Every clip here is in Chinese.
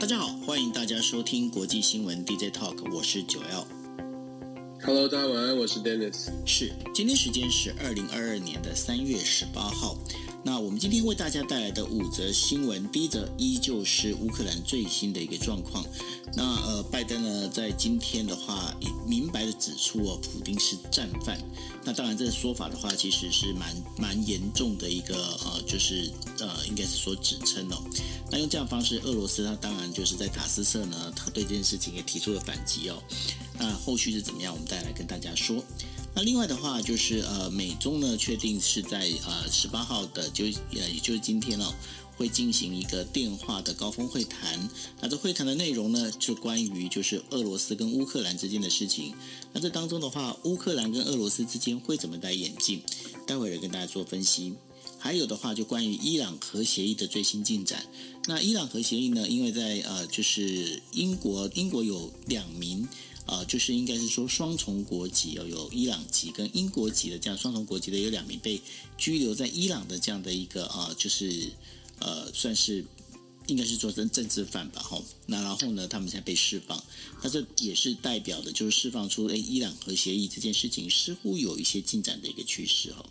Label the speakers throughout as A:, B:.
A: 大家好，欢迎大家收听国际新闻 DJ Talk，我是九 L。
B: Hello，大家晚安，我是 Dennis。
A: 是，今天时间是二零二二年的三月十八号。那我们今天为大家带来的五则新闻，第一则依旧是乌克兰最新的一个状况。那呃，拜登呢，在今天的话，明白的指出哦，普丁是战犯。那当然，这个说法的话，其实是蛮蛮严重的一个呃，就是呃，应该是说指称哦。那用这样方式，俄罗斯他当然就是在塔斯社呢，他对这件事情也提出了反击哦。那后续是怎么样，我们再来跟大家说。那另外的话，就是呃，美中呢确定是在呃十八号的就呃也就是今天哦，会进行一个电话的高峰会谈。那这会谈的内容呢，就关于就是俄罗斯跟乌克兰之间的事情。那这当中的话，乌克兰跟俄罗斯之间会怎么戴眼镜？待会儿跟大家做分析。还有的话，就关于伊朗核协议的最新进展。那伊朗核协议呢，因为在呃就是英国，英国有两名。呃，就是应该是说双重国籍哦，有伊朗籍跟英国籍的这样双重国籍的有两名被拘留在伊朗的这样的一个呃，就是呃，算是应该是做成政治犯吧，吼。那然后呢，他们才被释放，那这也是代表的就是释放出诶，伊朗核协议这件事情似乎有一些进展的一个趋势，哈。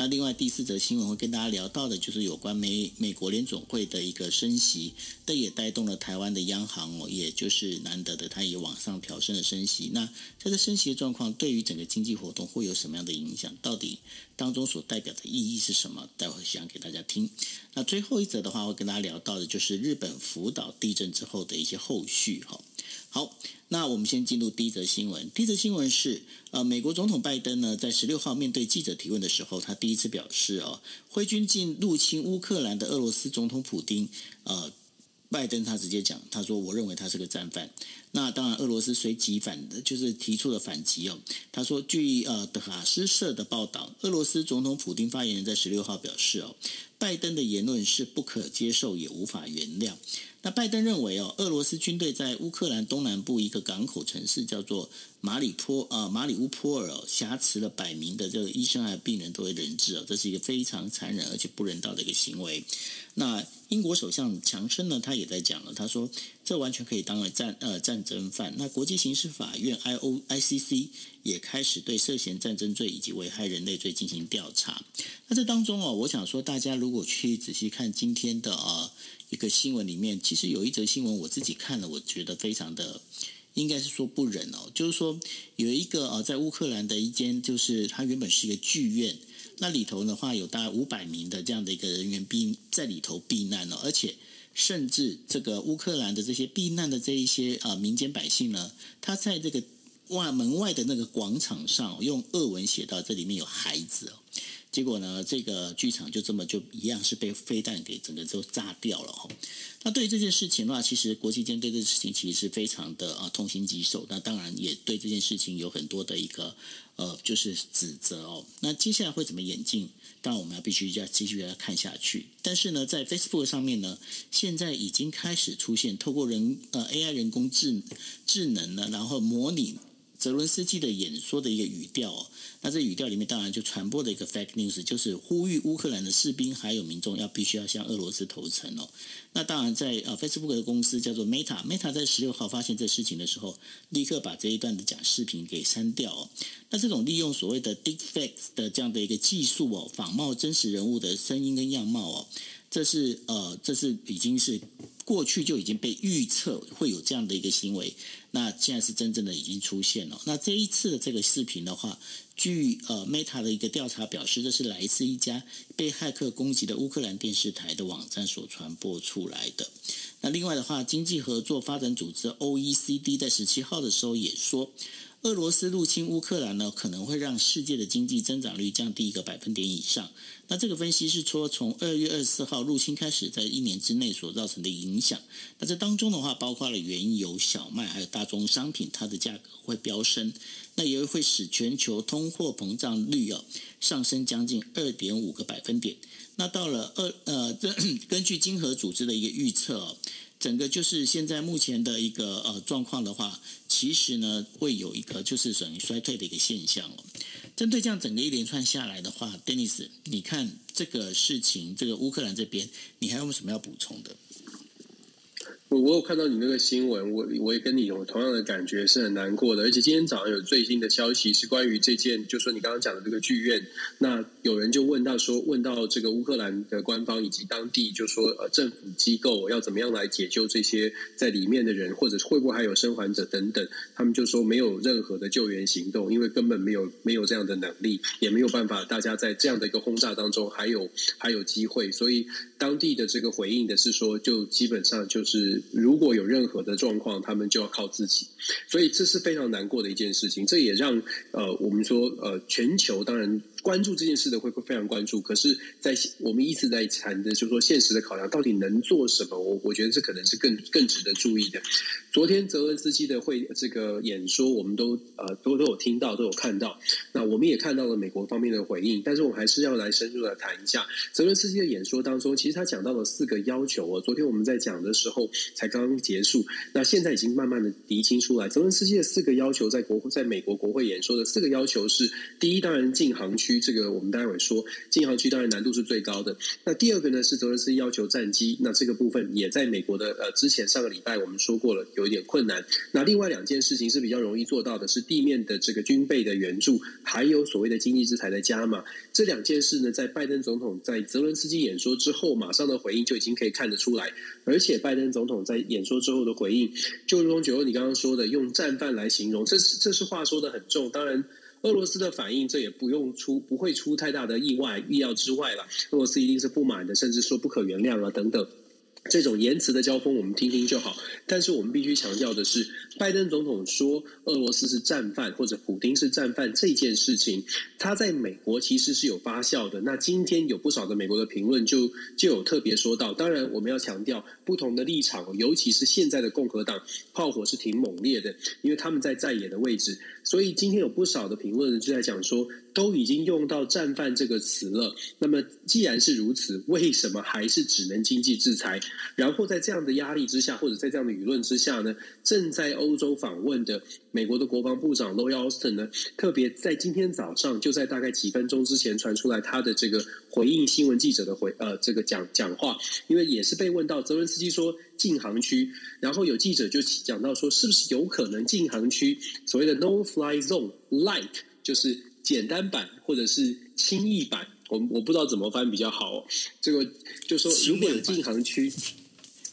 A: 那另外第四则新闻会跟大家聊到的，就是有关美美国联总会的一个升息，这也带动了台湾的央行哦，也就是难得的，它也往上调升了升息。那这个升息的状况，对于整个经济活动会有什么样的影响？到底当中所代表的意义是什么？待会想给大家听。那最后一则的话，会跟大家聊到的就是日本福岛地震之后的一些后续，哈。好，那我们先进入第一则新闻。第一则新闻是，呃，美国总统拜登呢，在十六号面对记者提问的时候，他第一次表示，哦，挥军进入侵乌克兰的俄罗斯总统普丁，呃，拜登他直接讲，他说，我认为他是个战犯。那当然，俄罗斯随即反的，就是提出了反击哦。他说，据呃德法斯社的报道，俄罗斯总统普丁发言人在十六号表示，哦，拜登的言论是不可接受，也无法原谅。那拜登认为哦，俄罗斯军队在乌克兰东南部一个港口城市叫做马里坡、呃、马里乌波尔哦，挟持了百名的这个医生还有病人作为人质哦，这是一个非常残忍而且不人道的一个行为。那英国首相强生呢，他也在讲了，他说这完全可以当了战呃战争犯。那国际刑事法院 I O I C C 也开始对涉嫌战争罪以及危害人类罪进行调查。那这当中哦，我想说大家如果去仔细看今天的呃。一个新闻里面，其实有一则新闻，我自己看了，我觉得非常的，应该是说不忍哦。就是说，有一个呃，在乌克兰的一间，就是它原本是一个剧院，那里头的话有大概五百名的这样的一个人员避在里头避难哦，而且甚至这个乌克兰的这些避难的这一些呃民间百姓呢，他在这个外门外的那个广场上用俄文写到这里面有孩子哦。结果呢，这个剧场就这么就一样是被飞弹给整个都炸掉了哈。那对于这件事情的话，其实国际间对这件事情其实是非常的啊痛心疾首。那当然也对这件事情有很多的一个呃就是指责哦。那接下来会怎么演进？当然我们要必须要继续要看下去。但是呢，在 Facebook 上面呢，现在已经开始出现透过人呃 AI 人工智智能呢，然后模拟。泽伦斯基的演说的一个语调哦，那这语调里面当然就传播的一个 fake news，就是呼吁乌克兰的士兵还有民众要必须要向俄罗斯投诚哦。那当然在呃 Facebook 的公司叫做 Meta，Meta 在十六号发现这事情的时候，立刻把这一段的假视频给删掉哦。那这种利用所谓的 deepfakes 的这样的一个技术哦，仿冒真实人物的声音跟样貌哦，这是呃这是已经是。过去就已经被预测会有这样的一个行为，那现在是真正的已经出现了。那这一次的这个视频的话，据呃 Meta 的一个调查表示，这是来自一家被骇客攻击的乌克兰电视台的网站所传播出来的。那另外的话，经济合作发展组织 OECD 在十七号的时候也说，
C: 俄罗斯入侵乌克兰呢，可能会让世界的经济增长率降低一个百分点以上。那这个分析是说，从二月二十四号入侵开始，在一年之内所造成的影响。那这当中的话，包括了原油、小麦还有大宗商品，它的价格会飙升，那也会使全球通货膨胀率哦上升将近二点五个百分点。那到了二呃，根据经合组织的一个预测哦。整个就是现在目前的一个呃状况的话，其实呢会有一个就是属于衰退的一个现象哦。针对这样整个一连串下来的话，Dennis，你看这个事情，这个乌克兰这边，你还有没有什么要补充的？
B: 我我有看到你那个新闻，我我也跟你有同样的感觉，是很难过的。而且今天早上有最新的消息，是关于这件，就说你刚刚讲的这个剧院。那有人就问到说，问到这个乌克兰的官方以及当地，就说呃政府机构要怎么样来解救这些在里面的人，或者会不会还有生还者等等。他们就说没有任何的救援行动，因为根本没有没有这样的能力，也没有办法，大家在这样的一个轰炸当中还有还有机会。所以当地的这个回应的是说，就基本上就是。如果有任何的状况，他们就要靠自己，所以这是非常难过的一件事情。这也让呃，我们说呃，全球当然。关注这件事的会会非常关注，可是，在我们一直在谈的，就是说现实的考量，到底能做什么？我我觉得这可能是更更值得注意的。昨天泽伦斯基的会这个演说，我们都呃都都有听到，都有看到。那我们也看到了美国方面的回应，但是我还是要来深入的谈一下泽伦斯基的演说当中，其实他讲到了四个要求哦。昨天我们在讲的时候才刚刚结束，那现在已经慢慢的厘清出来。泽伦斯基的四个要求，在国在美国国会演说的四个要求是：第一，当然禁航区。这个我们待会说，禁航区当然难度是最高的。那第二个呢，是泽伦斯基要求战机，那这个部分也在美国的呃之前上个礼拜我们说过了，有一点困难。那另外两件事情是比较容易做到的，是地面的这个军备的援助，还有所谓的经济制裁的加码。这两件事呢，在拜登总统在泽伦斯基演说之后马上的回应就已经可以看得出来，而且拜登总统在演说之后的回应，就如同九欧你刚刚说的，用战犯来形容，这是这是话说得很重，当然。俄罗斯的反应，这也不用出，不会出太大的意外，意料之外了。俄罗斯一定是不满的，甚至说不可原谅了，等等。这种言辞的交锋，我们听听就好。但是我们必须强调的是，拜登总统说俄罗斯是战犯或者普丁是战犯这件事情，他在美国其实是有发酵的。那今天有不少的美国的评论就就有特别说到，当然我们要强调不同的立场，尤其是现在的共和党炮火是挺猛烈的，因为他们在在野的位置。所以今天有不少的评论就在讲说，都已经用到战犯这个词了。那么既然是如此，为什么还是只能经济制裁？然后在这样的压力之下，或者在这样的舆论之下呢，正在欧洲访问的美国的国防部长 Lloyd Austin 呢，特别在今天早上，就在大概几分钟之前传出来他的这个回应新闻记者的回呃这个讲讲话，因为也是被问到泽伦斯基说禁航区，然后有记者就讲到说，是不是有可能禁航区所谓的 No Fly Zone Light 就是简单版或者是轻易版，我我不知道怎么翻比较好，哦这个就说如果有禁航区。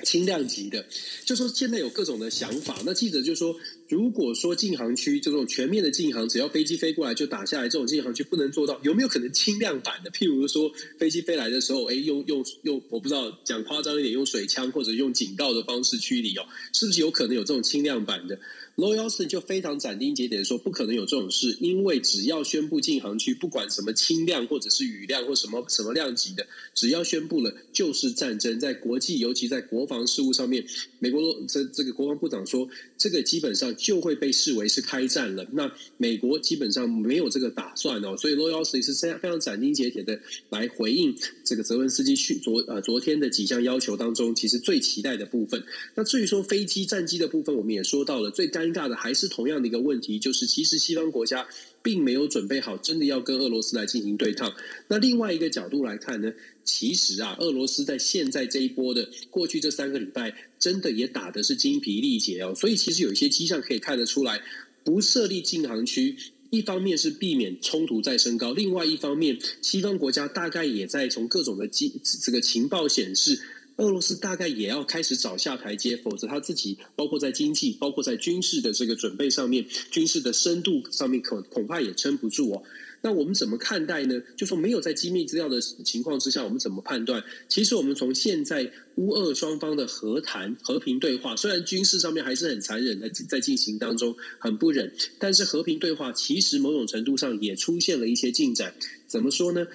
B: 轻量级的，就说现在有各种的想法。那记者就说，如果说禁航区这种全面的禁航，只要飞机飞过来就打下来，这种禁航区不能做到，有没有可能轻量版的？譬如说飞机飞来的时候，哎，用用用，我不知道讲夸张一点，用水枪或者用警告的方式驱离哦，是不是有可能有这种轻量版的？罗耀斯就非常斩钉截铁的说，不可能有这种事，因为只要宣布禁航区，不管什么轻量或者是雨量或什么什么量级的，只要宣布了就是战争。在国际，尤其在国防事务上面，美国这这个国防部长说，这个基本上就会被视为是开战了。那美国基本上没有这个打算哦，所以罗耀斯是非常非常斩钉截铁的来回应这个泽文斯基去昨呃昨天的几项要求当中，其实最期待的部分。那至于说飞机战机的部分，我们也说到了最干。尴尬的还是同样的一个问题，就是其实西方国家并没有准备好，真的要跟俄罗斯来进行对抗。那另外一个角度来看呢，其实啊，俄罗斯在现在这一波的过去这三个礼拜，真的也打的是精疲力竭哦。所以其实有一些迹象可以看得出来，不设立禁航区，一方面是避免冲突再升高，另外一方面，西方国家大概也在从各种的机这个情报显示。俄罗斯大概也要开始找下台阶，否则他自己包括在经济、包括在军事的这个准备上面、军事的深度上面，可恐怕也撑不住哦。那我们怎么看待呢？就说没有在机密资料的情况之下，我们怎么判断？其实我们从现在乌俄双方的和谈、和平对话，虽然军事上面还是很残忍的在进行当中，很不忍，但是和平对话其实某种程度上也出现了一些进展。怎么说呢？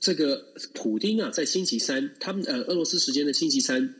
B: 这个普丁啊，在星期三，他们呃，俄罗斯时间的星期三。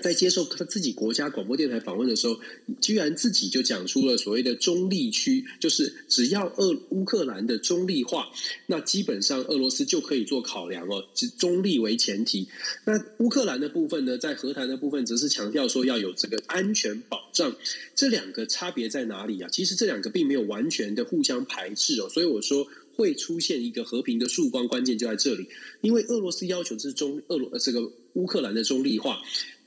B: 在接受他自己国家广播电台访问的时候，居然自己就讲出了所谓的中立区，就是只要俄乌克兰的中立化，那基本上俄罗斯就可以做考量哦，以中立为前提。那乌克兰的部分呢，在和谈的部分则是强调说要有这个安全保障。这两个差别在哪里啊？其实这两个并没有完全的互相排斥哦，所以我说会出现一个和平的曙光，关键就在这里，因为俄罗斯要求是中俄罗这个乌克兰的中立化。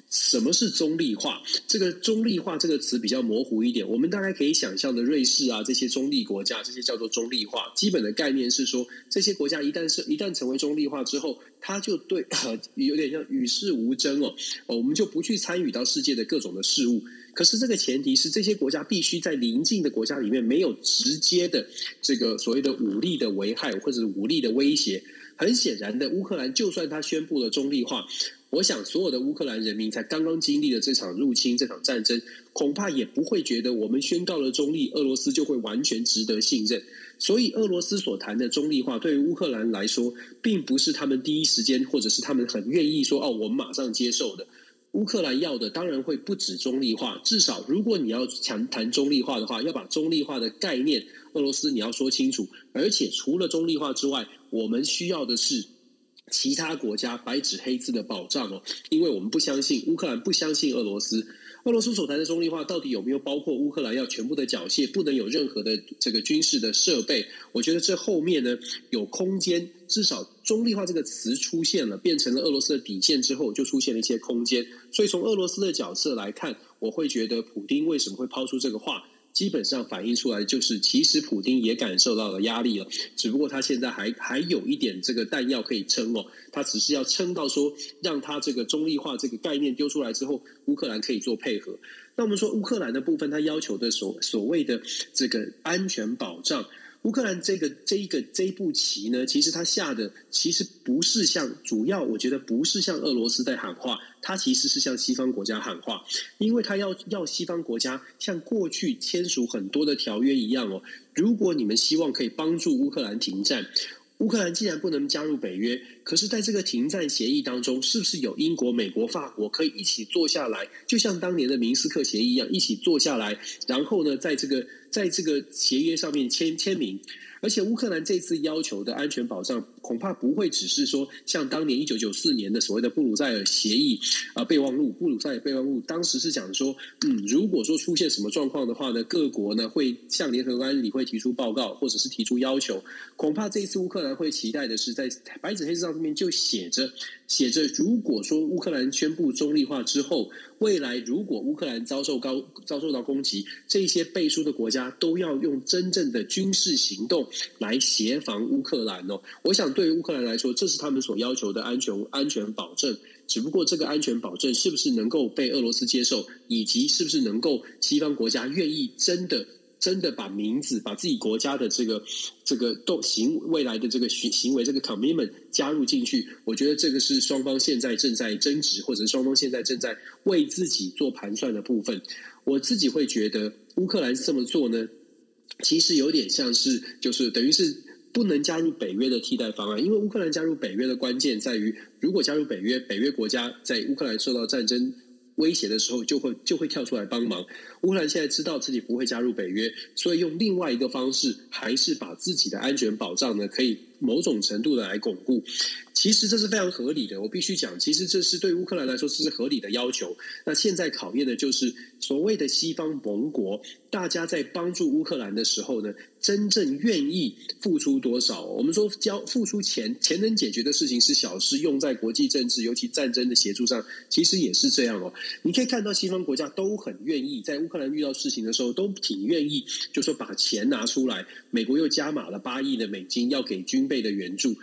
B: 什么是中立化？这个中立化这个词比较模糊一点。我们大概可以想象的，瑞士啊这些中立国家，这些叫做中立化。基本的概念是说，这些国家一旦是一旦成为中立化之后，它就对有点像与世无争哦。我们就不去参与到世界的各种的事物。可是这个前提是，这些国家必须在邻近的国家里面没有直接的这个所谓的武力的危害或者武力的威胁。很显然的，乌克兰就算他宣布了中立化。我想，所有的乌克兰人民才刚刚经历了这场入侵、这场战争，恐怕也不会觉得我们宣告了中立，俄罗斯就会完全值得信任。所以，俄罗斯所谈的中立化，对于乌克兰来说，并不是他们第一时间，或者是他们很愿意说“哦，我们马上接受的”。乌克兰要的当然会不止中立化，至少如果你要强谈中立化的话，要把中立化的概念，俄罗斯你要说清楚。而且，除了中立化之外，我们需要的是。其他国家白纸黑字的保障哦，因为我们不相信乌克兰不相信俄罗斯，俄罗斯所谈的中立化到底有没有包括乌克兰要全部的缴械，不能有任何的这个军事的设备？我觉得这后面呢有空间，至少中立化这个词出现了，变成了俄罗斯的底线之后，就出现了一些空间。所以从俄罗斯的角色来看，我会觉得普丁为什么会抛出这个话？基本上反映出来就是，其实普丁也感受到了压力了，只不过他现在还还有一点这个弹药可以撑哦，他只是要撑到说，让他这个中立化这个概念丢出来之后，乌克兰可以做配合。那我们说乌克兰的部分，他要求的所所谓的这个安全保障。乌克兰这个这一个这一步棋呢，其实他下的其实不是像主要，我觉得不是像俄罗斯在喊话，他其实是向西方国家喊话，因为他要要西方国家像过去签署很多的条约一样哦，如果你们希望可以帮助乌克兰停战。乌克兰既然不能加入北约，可是在这个停战协议当中，是不是有英国、美国、法国可以一起坐下来，就像当年的明斯克协议一样，一起坐下来，然后呢，在这个在这个协约上面签签名？而且乌克兰这次要求的安全保障，恐怕不会只是说像当年一九九四年的所谓的布鲁塞尔协议啊备忘录。布鲁塞尔备忘录当时是讲说，嗯，如果说出现什么状况的话呢，各国呢会向联合国安理会提出报告，或者是提出要求。恐怕这一次乌克兰会期待的是，在白纸黑字上上面就写着写着，如果说乌克兰宣布中立化之后，未来如果乌克兰遭受高遭受到攻击，这些背书的国家都要用真正的军事行动来协防乌克兰哦。我想对于乌克兰来说，这是他们所要求的安全安全保证。只不过这个安全保证是不是能够被俄罗斯接受，以及是不是能够西方国家愿意真的真的把名字把自己国家的这个这个都行未来的这个行行为这个 commitment 加入进去，我觉得这个是双方现在正在争执，或者双方现在正在为自己做盘算的部分。我自己会觉得乌克兰这么做呢，其实有点像是就是等于是不能加入北约的替代方案，因为乌克兰加入北约的关键在于，如果加入北约，北约国家在乌克兰受到战争威胁的时候，就会就会跳出来帮忙。乌克兰现在知道自己不会加入北约，所以用另外一个方式，还是把自己的安全保障呢，可以某种程度的来巩固。其实这是非常合理的，我必须讲，其实这是对乌克兰来说这是合理的要求。那现在考验的就是所谓的西方盟国，大家在帮助乌克兰的时候呢，真正愿意付出多少？我们说交付出钱，钱能解决的事情是小事，用在国际政治，尤其战争的协助上，其实也是这样哦。你可以看到西方国家都很愿意在乌克兰遇到事情的时候，都挺愿意，就说把钱拿出来。美国又加码了八亿的美金要给军备的援助。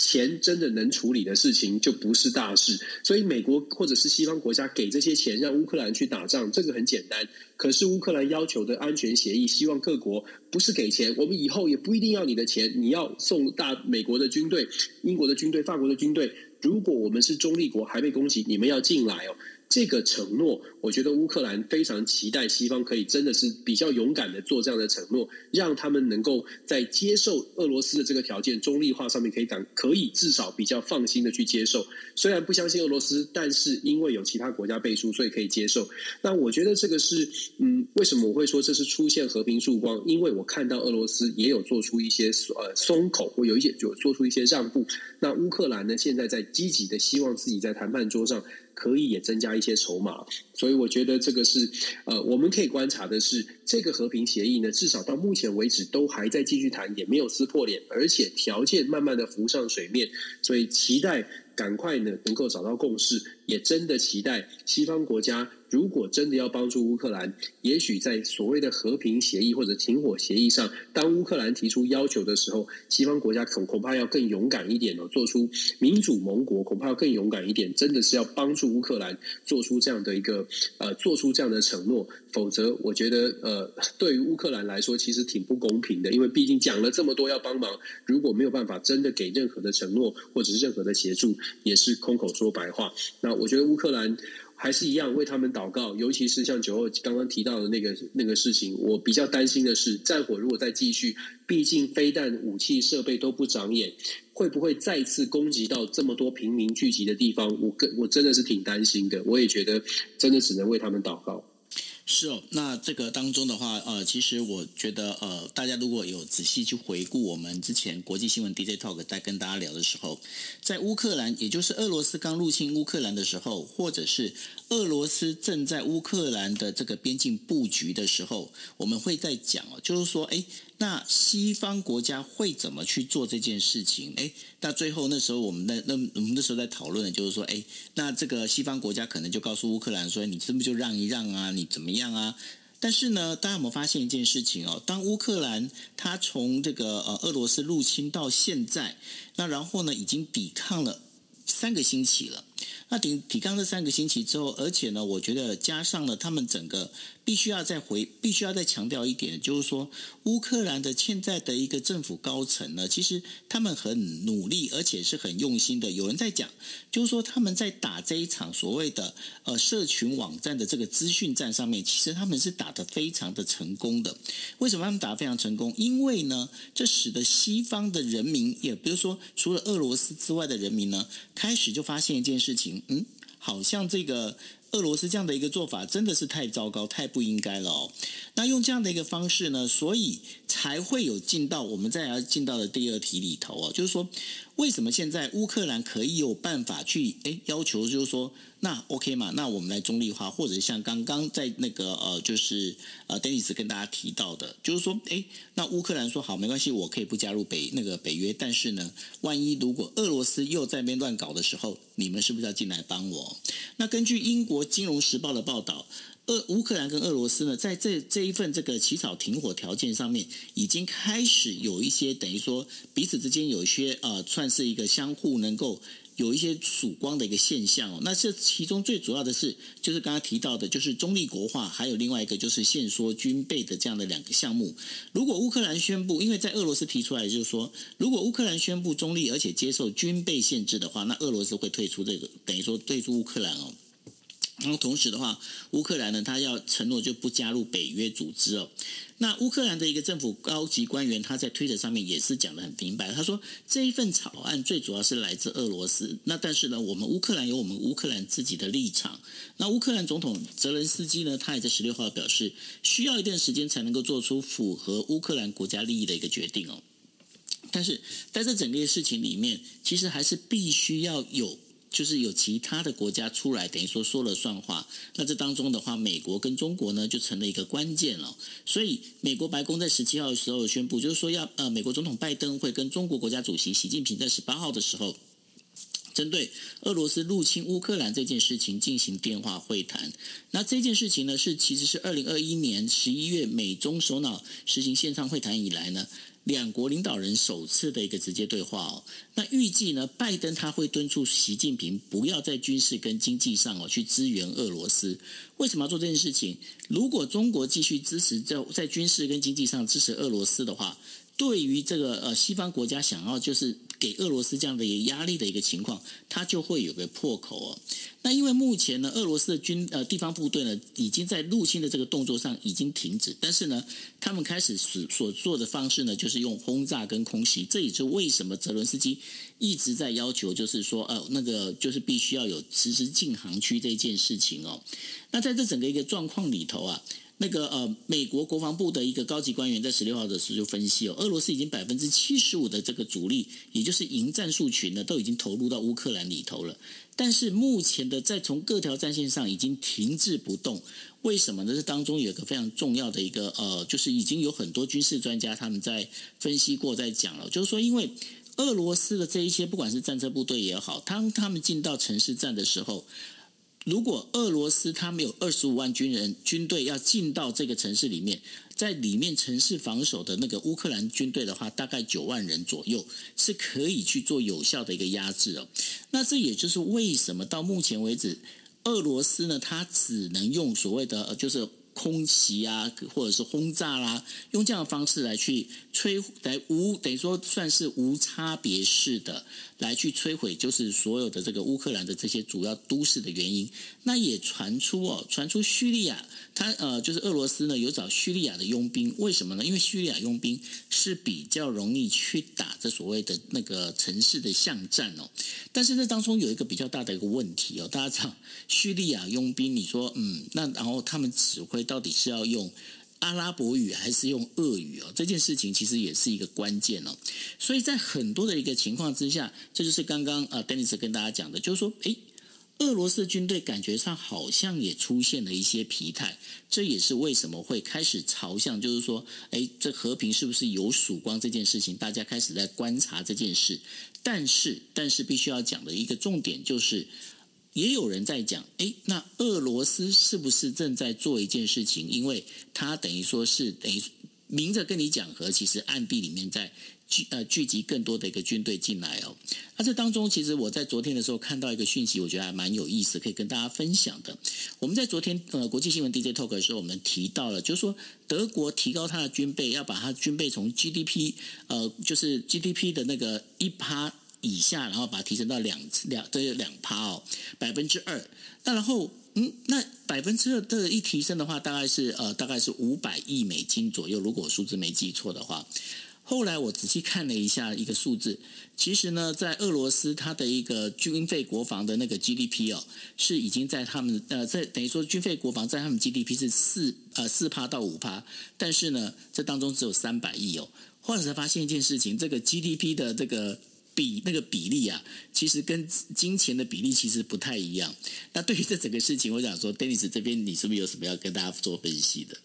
B: 钱真的能处理的事情就不是大事，所以美国或者是西方国家给这些钱让乌克兰去打仗，这个很简单。可是乌克兰要求的安全协议，希望各国不是给钱，我们以后也不一定要你的钱，你要送大美国的军队、英国的军队、法国的军队。如果我们是中立国还被攻击，你们要进来哦。这个承诺，我觉得乌克兰非常期待西方可以真的是比较勇敢的做这样的承诺，让他们能够在接受俄罗斯的这个条件中立化上面可以敢可以至少比较放心的去接受。虽然不相信俄罗斯，但是因为有其他国家背书，所以可以接受。那我觉得这个是嗯，为什么我会说这是出现和平曙光？因为我看到俄罗斯也有做出一些呃松口，或有一些有做出一些让步。那乌克兰呢，现在在积极的希望自己在谈判桌上。可以也增加一些筹码，所以我觉得这个是呃，我们可以观察的是，这个和平协议呢，至少到目前为止都还在继续谈，也没有撕破脸，而且条件慢慢的浮上水面，所以期待赶快呢能够找到共识，也真的期待西方国家。如果真的要帮助乌克兰，也许在所谓的和平协议或者停火协议上，当乌克兰提出要求的时候，西方国家恐恐怕要更勇敢一点哦，做出民主盟国恐怕要更勇敢一点，真的是要帮助乌克兰做出这样的一个呃，做出这样的承诺，否则我觉得呃，对于乌克兰来说其实挺不公平的，因为毕竟讲了这么多要帮忙，如果没有办法真的给任何的承诺或者是任何的协助，也是空口说白话。那我觉得乌克兰。还是一样为他们祷告，尤其是像九二刚刚提到的那个那个事情，我比较担心的是，战火如果再继续，毕竟飞弹、武器、设备都不长眼，会不会再次攻击到这么多平民聚集的地方？我更我真的是挺担心的，我也觉得真的只能为他们祷告。
A: 是哦，那这个当中的话，呃，其实我觉得，呃，大家如果有仔细去回顾我们之前国际新闻 DJ Talk 在跟大家聊的时候，在乌克兰，也就是俄罗斯刚入侵乌克兰的时候，或者是俄罗斯正在乌克兰的这个边境布局的时候，我们会在讲哦，就是说，哎。那西方国家会怎么去做这件事情？诶，那最后那时候我们那那我们那时候在讨论的就是说，诶，那这个西方国家可能就告诉乌克兰说，你是不就让一让啊？你怎么样啊？但是呢，大家有没有发现一件事情哦？当乌克兰他从这个呃俄罗斯入侵到现在，那然后呢已经抵抗了三个星期了。那抵抵抗这三个星期之后，而且呢，我觉得加上了他们整个。必须要再回，必须要再强调一点，就是说，乌克兰的现在的一个政府高层呢，其实他们很努力，而且是很用心的。有人在讲，就是说他们在打这一场所谓的呃社群网站的这个资讯战上面，其实他们是打得非常的成功的。为什么他们打得非常成功？因为呢，这使得西方的人民，也比如说除了俄罗斯之外的人民呢，开始就发现一件事事情，嗯，好像这个。俄罗斯这样的一个做法真的是太糟糕、太不应该了哦。那用这样的一个方式呢，所以才会有进到我们再要进到的第二题里头哦，就是说。为什么现在乌克兰可以有办法去诶要求，就是说那 OK 嘛？那我们来中立化，或者像刚刚在那个呃，就是呃，Dennis 跟大家提到的，就是说诶，那乌克兰说好没关系，我可以不加入北那个北约，但是呢，万一如果俄罗斯又在那边乱搞的时候，你们是不是要进来帮我？那根据英国金融时报的报道。俄乌克兰跟俄罗斯呢，在这这一份这个起草停火条件上面，已经开始有一些等于说彼此之间有一些呃，算是一个相互能够有一些曙光的一个现象哦。那这其中最主要的是，就是刚刚提到的，就是中立国化，还有另外一个就是限缩军备的这样的两个项目。如果乌克兰宣布，因为在俄罗斯提出来就是说，如果乌克兰宣布中立，而且接受军备限制的话，那俄罗斯会退出这个，等于说退出乌克兰哦。然后同时的话，乌克兰呢，他要承诺就不加入北约组织哦。那乌克兰的一个政府高级官员，他在推特上面也是讲得很明白，他说这一份草案最主要是来自俄罗斯。那但是呢，我们乌克兰有我们乌克兰自己的立场。那乌克兰总统泽连斯基呢，他也在十六号表示，需要一段时间才能够做出符合乌克兰国家利益的一个决定哦。但是在这整个事情里面，其实还是必须要有。就是有其他的国家出来，等于说说了算话。那这当中的话，美国跟中国呢，就成了一个关键了。所以，美国白宫在十七号的时候宣布，就是说要呃，美国总统拜登会跟中国国家主席习近平在十八号的时候，针对俄罗斯入侵乌克兰这件事情进行电话会谈。那这件事情呢，是其实是二零二一年十一月美中首脑实行线上会谈以来呢。两国领导人首次的一个直接对话哦。那预计呢，拜登他会敦促习近平不要在军事跟经济上哦去支援俄罗斯。为什么要做这件事情？如果中国继续支持在在军事跟经济上支持俄罗斯的话，对于这个呃西方国家想要就是。给俄罗斯这样的一个压力的一个情况，它就会有个破口哦。那因为目前呢，俄罗斯的军呃地方部队呢，已经在入侵的这个动作上已经停止，但是呢，他们开始所所做的方式呢，就是用轰炸跟空袭。这也是为什么泽伦斯基一直在要求，就是说呃那个就是必须要有实施禁航区这件事情哦。那在这整个一个状况里头啊。那个呃，美国国防部的一个高级官员在十六号的时候就分析哦，俄罗斯已经百分之七十五的这个主力，也就是营战术群呢，都已经投入到乌克兰里头了。但是目前的在从各条战线上已经停滞不动，为什么呢？这当中有一个非常重要的一个呃，就是已经有很多军事专家他们在分析过，在讲了，就是说，因为俄罗斯的这一些不管是战车部队也好，当他们进到城市战的时候。如果俄罗斯他没有二十五万军人军队要进到这个城市里面，在里面城市防守的那个乌克兰军队的话，大概九万人左右是可以去做有效的一个压制哦。那这也就是为什么到目前为止，俄罗斯呢，他只能用所谓的就是。空袭啊，或者是轰炸啦、用这样的方式来去摧，来无等于说算是无差别式的来去摧毁，就是所有的这个乌克兰的这些主要都市的原因。那也传出哦，传出叙利亚，他呃，就是俄罗斯呢有找叙利亚的佣兵，为什么呢？因为叙利亚佣兵是比较容易去打这所谓的那个城市的巷战哦。但是这当中有一个比较大的一个问题哦，大家知道叙利亚佣兵，你说嗯，那然后他们指挥。到底是要用阿拉伯语还是用俄语哦？这件事情其实也是一个关键哦。所以在很多的一个情况之下，这就是刚刚呃，Dennis 跟大家讲的，就是说，诶，俄罗斯军队感觉上好像也出现了一些疲态，这也是为什么会开始朝向，就是说，诶，这和平是不是有曙光这件事情，大家开始在观察这件事。但是，但是必须要讲的一个重点就是。也有人在讲，诶，那俄罗斯是不是正在做一件事情？因为他等于说是等于明着跟你讲和，其实暗地里面在聚呃聚集更多的一个军队进来哦。那这当中，其实我在昨天的时候看到一个讯息，我觉得还蛮有意思，可以跟大家分享的。我们在昨天呃国际新闻 DJ Talk 的时候，我们提到了，就是说德国提高他的军备，要把它军备从 GDP 呃就是 GDP 的那个一趴。以下，然后把它提升到两两这两趴哦，百分之二。那然后，嗯，那百分之二的一提升的话，大概是呃，大概是五百亿美金左右。如果我数字没记错的话，后来我仔细看了一下一个数字，其实呢，在俄罗斯它的一个军费国防的那个 GDP 哦，是已经在他们呃，在等于说军费国防在他们 GDP 是四呃四趴到五趴，但是呢，这当中只有三百亿哦。后来才发现一件事情，这个 GDP 的这个。比那个比例啊，其实跟金钱的比例其实不太一样。那对于这整个事情，我想说，Dennis 这边你是不是有什么要跟大家做分析的？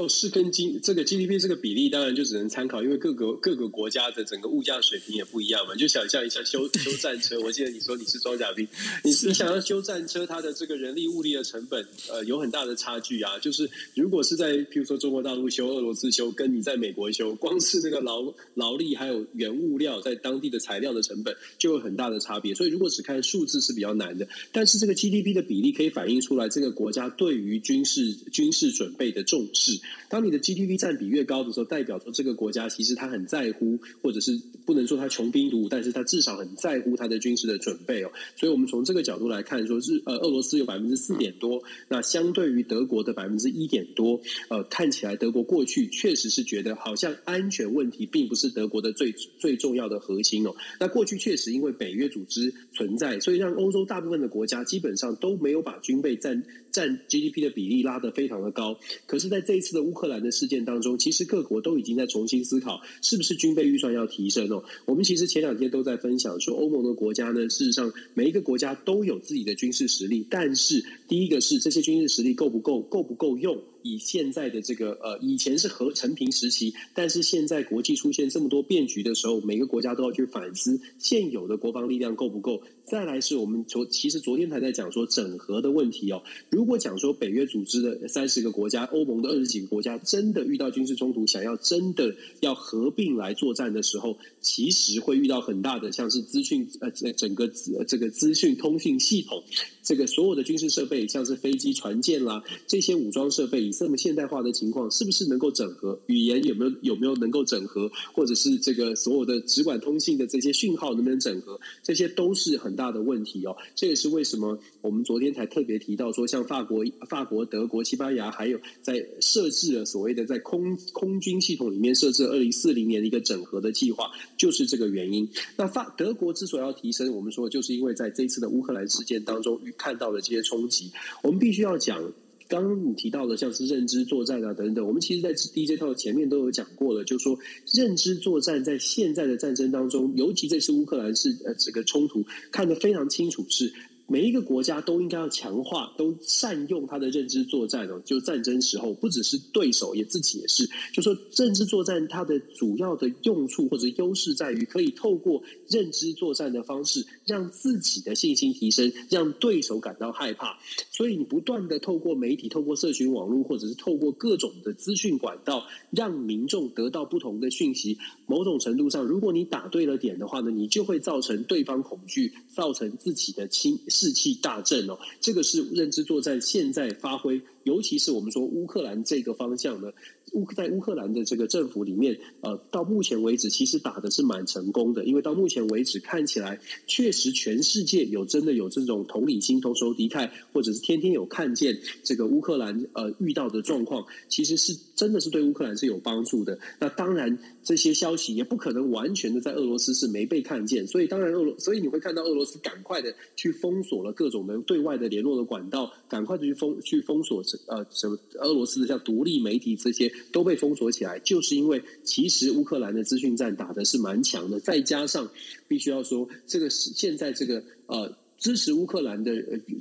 B: 哦，是跟经这个 GDP 这个比例，当然就只能参考，因为各个各个国家的整个物价水平也不一样嘛。就想象一下修 修战车，我记得你说你是装甲兵，你是想要修战车，它的这个人力物力的成本，呃，有很大的差距啊。就是如果是在譬如说中国大陆修、俄罗斯修，跟你在美国修，光是那个劳劳力还有原物料在当地的材料的成本，就有很大的差别。所以如果只看数字是比较难的，但是这个 GDP 的比例可以反映出来这个国家对于军事军事准备的重视。当你的 GDP 占比越高的时候，代表说这个国家其实他很在乎，或者是不能说他穷兵黩武，但是他至少很在乎他的军事的准备哦。所以，我们从这个角度来看，说是呃，俄罗斯有百分之四点多，那相对于德国的百分之一点多，呃，看起来德国过去确实是觉得好像安全问题并不是德国的最最重要的核心哦。那过去确实因为北约组织存在，所以让欧洲大部分的国家基本上都没有把军备占占 GDP 的比例拉得非常的高。可是，在这一次的乌克兰的事件当中，其实各国都已经在重新思考，是不是军备预算要提升哦。我们其实前两天都在分享说，欧盟的国家呢，事实上每一个国家都有自己的军事实力，但是第一个是这些军事实力够不够，够不够用。以现在的这个呃，以前是和成平时期，但是现在国际出现这么多变局的时候，每个国家都要去反思现有的国防力量够不够。再来是我们昨其实昨天还在讲说整合的问题哦。如果讲说北约组织的三十个国家，欧盟的二十几个国家真的遇到军事冲突，想要真的要合并来作战的时候，其实会遇到很大的，像是资讯呃整个这个资讯通讯系统，这个所有的军事设备，像是飞机、船舰啦这些武装设备，这么现代化的情况，是不是能够整合？语言有没有有没有能够整合？或者是这个所有的直管通信的这些讯号能不能整合？这些都是很大的问题哦。这也是为什么我们昨天才特别提到说，像法国、法国、德国、西班牙，还有在设置了所谓的在空空军系统里面设置二零四零年的一个整合的计划，就是这个原因。那法德国之所以要提升，我们说就是因为在这一次的乌克兰事件当中看到了这些冲击，我们必须要讲。刚刚你提到的像是认知作战啊等等，我们其实在 DJ 套前面都有讲过了，就是说认知作战在现在的战争当中，尤其这次乌克兰是呃这个冲突，看得非常清楚是。每一个国家都应该要强化，都善用他的认知作战哦。就战争时候，不只是对手，也自己也是。就说认知作战，它的主要的用处或者优势在于，可以透过认知作战的方式，让自己的信心提升，让对手感到害怕。所以你不断的透过媒体、透过社群网络，或者是透过各种的资讯管道，让民众得到不同的讯息。某种程度上，如果你打对了点的话呢，你就会造成对方恐惧，造成自己的亲。士气大振哦，这个是认知作战现在发挥，尤其是我们说乌克兰这个方向呢。乌在乌克兰的这个政府里面，呃，到目前为止其实打的是蛮成功的，因为到目前为止看起来，确实全世界有真的有这种同理心、同仇敌忾，或者是天天有看见这个乌克兰呃遇到的状况，其实是真的是对乌克兰是有帮助的。那当然这些消息也不可能完全的在俄罗斯是没被看见，所以当然俄罗，所以你会看到俄罗斯赶快的去封锁了各种的对外的联络的管道，赶快的去封去封锁呃什么俄罗斯的像独立媒体这些。都被封锁起来，就是因为其实乌克兰的资讯战打的是蛮强的，再加上必须要说，这个是现在这个呃支持乌克兰的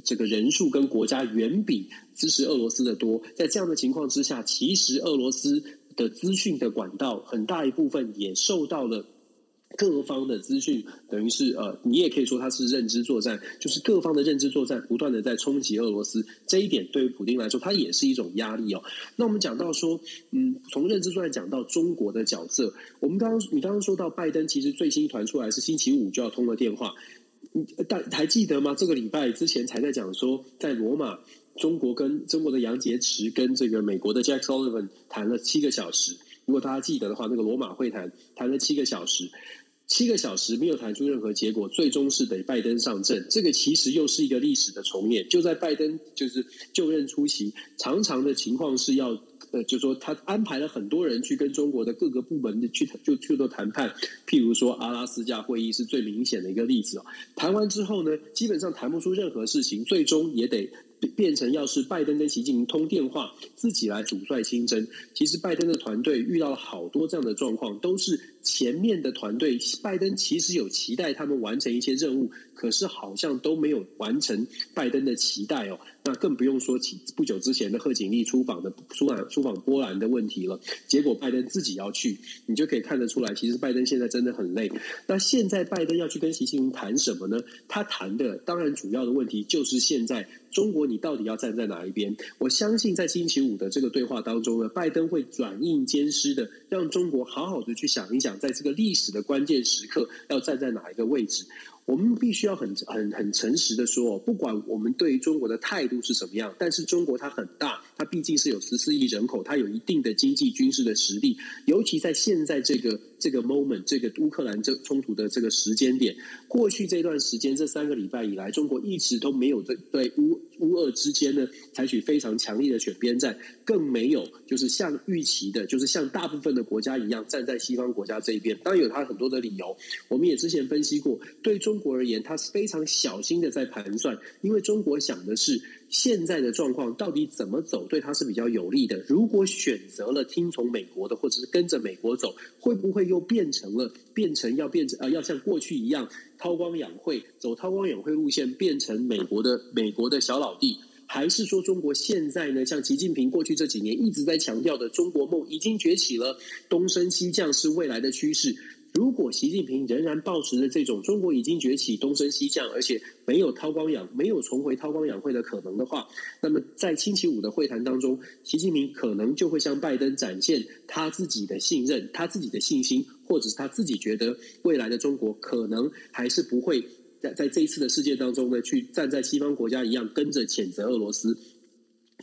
B: 这个人数跟国家远比支持俄罗斯的多，在这样的情况之下，其实俄罗斯的资讯的管道很大一部分也受到了。各方的资讯等于是呃，你也可以说它是认知作战，就是各方的认知作战不断的在冲击俄罗斯，这一点对于普丁来说，它也是一种压力哦。那我们讲到说，嗯，从认知作战讲到中国的角色，我们刚刚你刚刚说到拜登，其实最新传出来是星期五就要通了电话，但还记得吗？这个礼拜之前才在讲说，在罗马，中国跟中国的杨洁篪跟这个美国的 Jack Sullivan 谈了七个小时。如果大家记得的话，那个罗马会谈谈了七个小时。七个小时没有谈出任何结果，最终是得拜登上阵。这个其实又是一个历史的重演。就在拜登就是就任初期，常常的情况是要呃，就说他安排了很多人去跟中国的各个部门的去就去做谈判。譬如说阿拉斯加会议是最明显的一个例子哦。谈完之后呢，基本上谈不出任何事情，最终也得。变成要是拜登跟习近平通电话，自己来主帅亲征。其实拜登的团队遇到了好多这样的状况，都是前面的团队，拜登其实有期待他们完成一些任务，可是好像都没有完成拜登的期待哦。那更不用说起不久之前的贺锦丽出访的出访出访波兰的问题了。结果拜登自己要去，你就可以看得出来，其实拜登现在真的很累。那现在拜登要去跟习近平谈什么呢？他谈的当然主要的问题就是现在。中国，你到底要站在哪一边？我相信在星期五的这个对话当中呢，拜登会软硬兼施的，让中国好好的去想一想，在这个历史的关键时刻要站在哪一个位置。我们必须要很很很诚实的说，不管我们对于中国的态度是什么样，但是中国它很大，它毕竟是有十四亿人口，它有一定的经济军事的实力，尤其在现在这个这个 moment，这个乌克兰这冲突的这个时间点，过去这段时间这三个礼拜以来，中国一直都没有对对乌乌俄之间呢采取非常强力的选边站，更没有就是像预期的，就是像大部分的国家一样站在西方国家这一边，当然有它很多的理由，我们也之前分析过，对中。国而言，他是非常小心的在盘算，因为中国想的是现在的状况到底怎么走，对他是比较有利的。如果选择了听从美国的，或者是跟着美国走，会不会又变成了变成要变成呃，要像过去一样韬光养晦，走韬光养晦路线，变成美国的美国的小老弟？还是说中国现在呢，像习近平过去这几年一直在强调的中国梦已经崛起了，东升西降是未来的趋势。如果习近平仍然保持着这种中国已经崛起、东升西降，而且没有韬光养没有重回韬光养晦的可能的话，那么在星期五的会谈当中，习近平可能就会向拜登展现他自己的信任、他自己的信心，或者是他自己觉得未来的中国可能还是不会在在这一次的事件当中呢，去站在西方国家一样跟着谴责俄罗斯。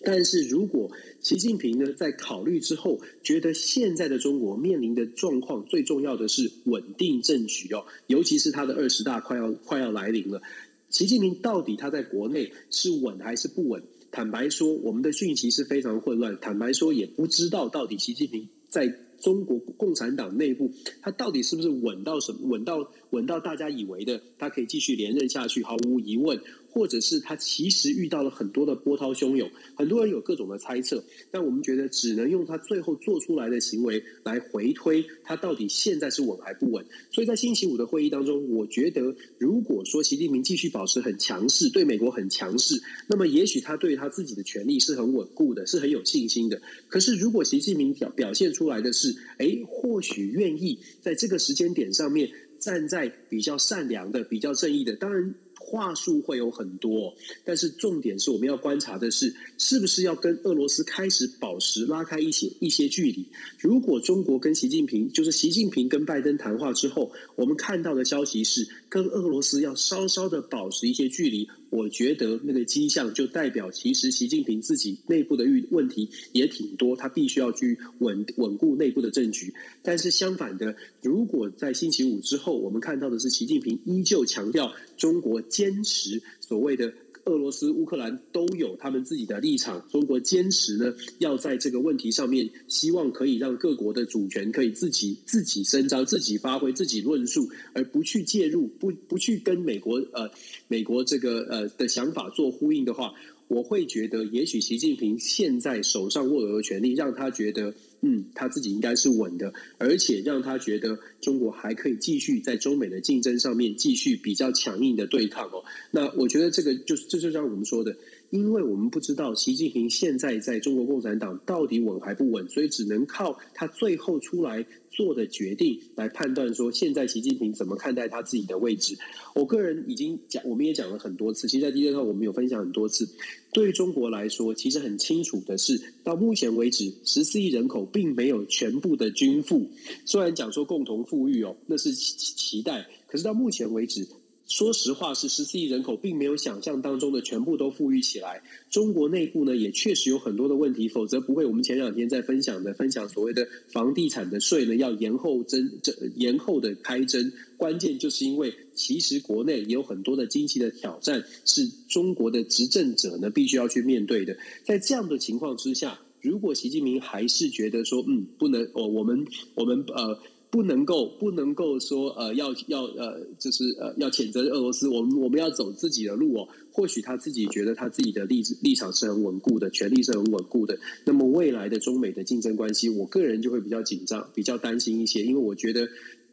B: 但是如果习近平呢，在考虑之后，觉得现在的中国面临的状况最重要的是稳定政局哦，尤其是他的二十大快要快要来临了，习近平到底他在国内是稳还是不稳？坦白说，我们的讯息是非常混乱，坦白说也不知道到底习近平在中国共产党内部，他到底是不是稳到什么稳到稳到大家以为的，他可以继续连任下去，毫无疑问。或者是他其实遇到了很多的波涛汹涌，很多人有各种的猜测，但我们觉得只能用他最后做出来的行为来回推他到底现在是稳还不稳。所以在星期五的会议当中，我觉得如果说习近平继续保持很强势，对美国很强势，那么也许他对他自己的权力是很稳固的，是很有信心的。可是如果习近平表表现出来的是，哎，或许愿意在这个时间点上面站在比较善良的、比较正义的，当然。话术会有很多，但是重点是我们要观察的是，是不是要跟俄罗斯开始保持拉开一些一些距离。如果中国跟习近平，就是习近平跟拜登谈话之后，我们看到的消息是跟俄罗斯要稍稍的保持一些距离。我觉得那个迹象就代表，其实习近平自己内部的遇问题也挺多，他必须要去稳稳固内部的政局。但是相反的，如果在星期五之后，我们看到的是习近平依旧强调中国坚持所谓的。俄罗斯、乌克兰都有他们自己的立场。中国坚持呢，要在这个问题上面，希望可以让各国的主权可以自己自己伸张、自己发挥、自己论述，而不去介入，不不去跟美国呃美国这个呃的想法做呼应的话，我会觉得，也许习近平现在手上握有的权力，让他觉得。嗯，他自己应该是稳的，而且让他觉得中国还可以继续在中美的竞争上面继续比较强硬的对抗哦。那我觉得这个就是这就像我们说的。因为我们不知道习近平现在在中国共产党到底稳还不稳，所以只能靠他最后出来做的决定来判断说，现在习近平怎么看待他自己的位置。我个人已经讲，我们也讲了很多次，其实在第一课我们有分享很多次。对于中国来说，其实很清楚的是，到目前为止，十四亿人口并没有全部的均富。虽然讲说共同富裕哦，那是期待，可是到目前为止。说实话，是十四亿人口，并没有想象当中的全部都富裕起来。中国内部呢，也确实有很多的问题，否则不会。我们前两天在分享的，分享所谓的房地产的税呢，要延后征，这延后的开征。关键就是因为，其实国内也有很多的经济的挑战，是中国的执政者呢，必须要去面对的。在这样的情况之下，如果习近平还是觉得说，嗯，不能，哦，我们，我们，呃。不能够不能够说呃要要呃就是呃要谴责俄罗斯，我们我们要走自己的路哦。或许他自己觉得他自己的立立场是很稳固的，权力是很稳固的。那么未来的中美的竞争关系，我个人就会比较紧张，比较担心一些，因为我觉得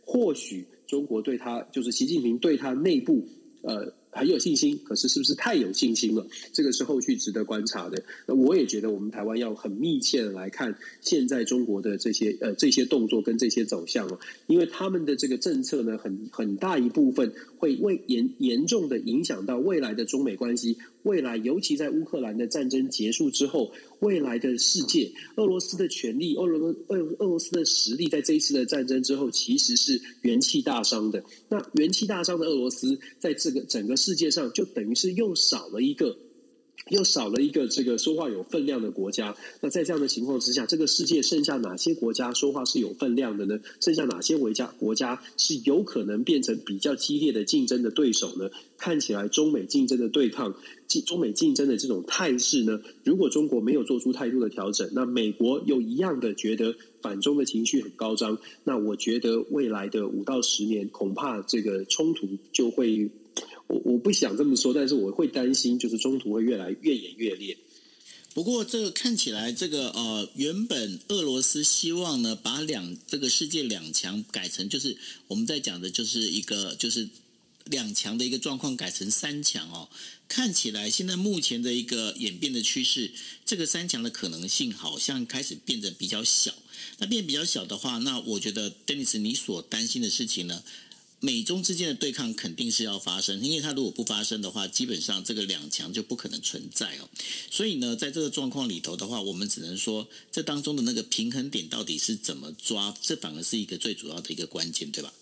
B: 或许中国对他就是习近平对他内部呃。很有信心，可是是不是太有信心了？这个是后续值得观察的。那我也觉得，我们台湾要很密切的来看现在中国的这些呃这些动作跟这些走向哦，因为他们的这个政策呢，很很大一部分会为严严重的影响到未来的中美关系。未来，尤其在乌克兰的战争结束之后，未来的世界，俄罗斯的权力，俄罗俄俄罗斯的实力，在这一次的战争之后，其实是元气大伤的。那元气大伤的俄罗斯，在这个整个世界上，就等于是又少了一个。又少了一个这个说话有分量的国家。那在这样的情况之下，这个世界剩下哪些国家说话是有分量的呢？剩下哪些国家国家是有可能变成比较激烈的竞争的对手呢？看起来中美竞争的对抗，中美竞争的这种态势呢，如果中国没有做出太多的调整，那美国又一样的觉得反中的情绪很高涨，那我觉得未来的五到十年，恐怕这个冲突就会。我我不想这么说，但是我会担心，就是中途会越来越演越烈。
A: 不过，这个看起来，这个呃，原本俄罗斯希望呢，把两这个世界两强改成就是我们在讲的，就是一个就是两强的一个状况改成三强哦，看起来现在目前的一个演变的趋势，这个三强的可能性好像开始变得比较小。那变比较小的话，那我觉得 Dennis 你所担心的事情呢，美中之间的对抗肯定是要发生，因为它如果不发生的话，基本上这个两强就不可能存在哦。所以呢，在这个状况里头的话，我们只能说这当中的那个平衡点到底是怎么抓，这反而是一个最主要的一个关键，对吧？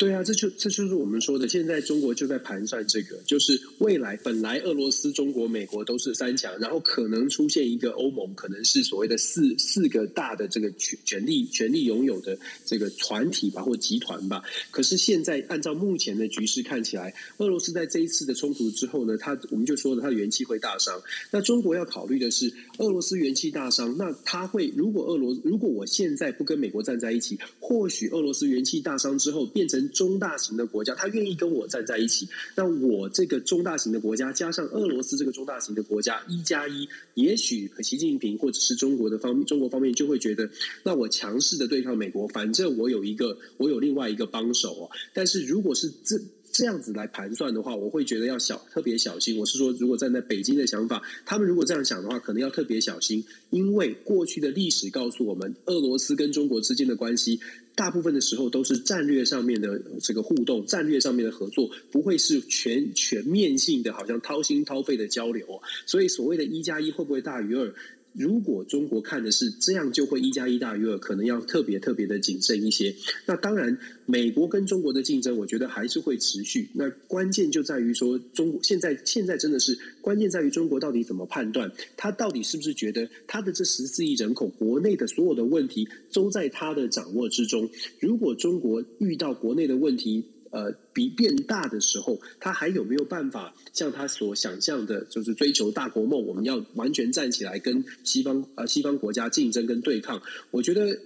B: 对啊，这就这就是我们说的，现在中国就在盘算这个，就是未来本来俄罗斯、中国、美国都是三强，然后可能出现一个欧盟，可能是所谓的四四个大的这个权权力权力拥有的这个团体吧，或集团吧。可是现在按照目前的局势看起来，俄罗斯在这一次的冲突之后呢，他我们就说了，他的元气会大伤。那中国要考虑的是，俄罗斯元气大伤，那他会如果俄罗如果我现在不跟美国站在一起，或许俄罗斯元气大伤之后变成。中大型的国家，他愿意跟我站在一起。那我这个中大型的国家，加上俄罗斯这个中大型的国家，一加一，也许习近平或者是中国的方中国方面就会觉得，那我强势的对抗美国，反正我有一个，我有另外一个帮手哦。但是如果是这。这样子来盘算的话，我会觉得要小特别小心。我是说，如果站在北京的想法，他们如果这样想的话，可能要特别小心，因为过去的历史告诉我们，俄罗斯跟中国之间的关系，大部分的时候都是战略上面的这个互动，战略上面的合作，不会是全全面性的，好像掏心掏肺的交流。所以，所谓的一加一会不会大于二？如果中国看的是这样，就会一加一大于二，可能要特别特别的谨慎一些。那当然，美国跟中国的竞争，我觉得还是会持续。那关键就在于说，中国现在现在真的是关键在于中国到底怎么判断，他到底是不是觉得他的这十四亿人口国内的所有的问题都在他的掌握之中？如果中国遇到国内的问题，呃，比变大的时候，他还有没有办法像他所想象的，就是追求大国梦？我们要完全站起来跟西方呃西方国家竞争跟对抗？我觉得，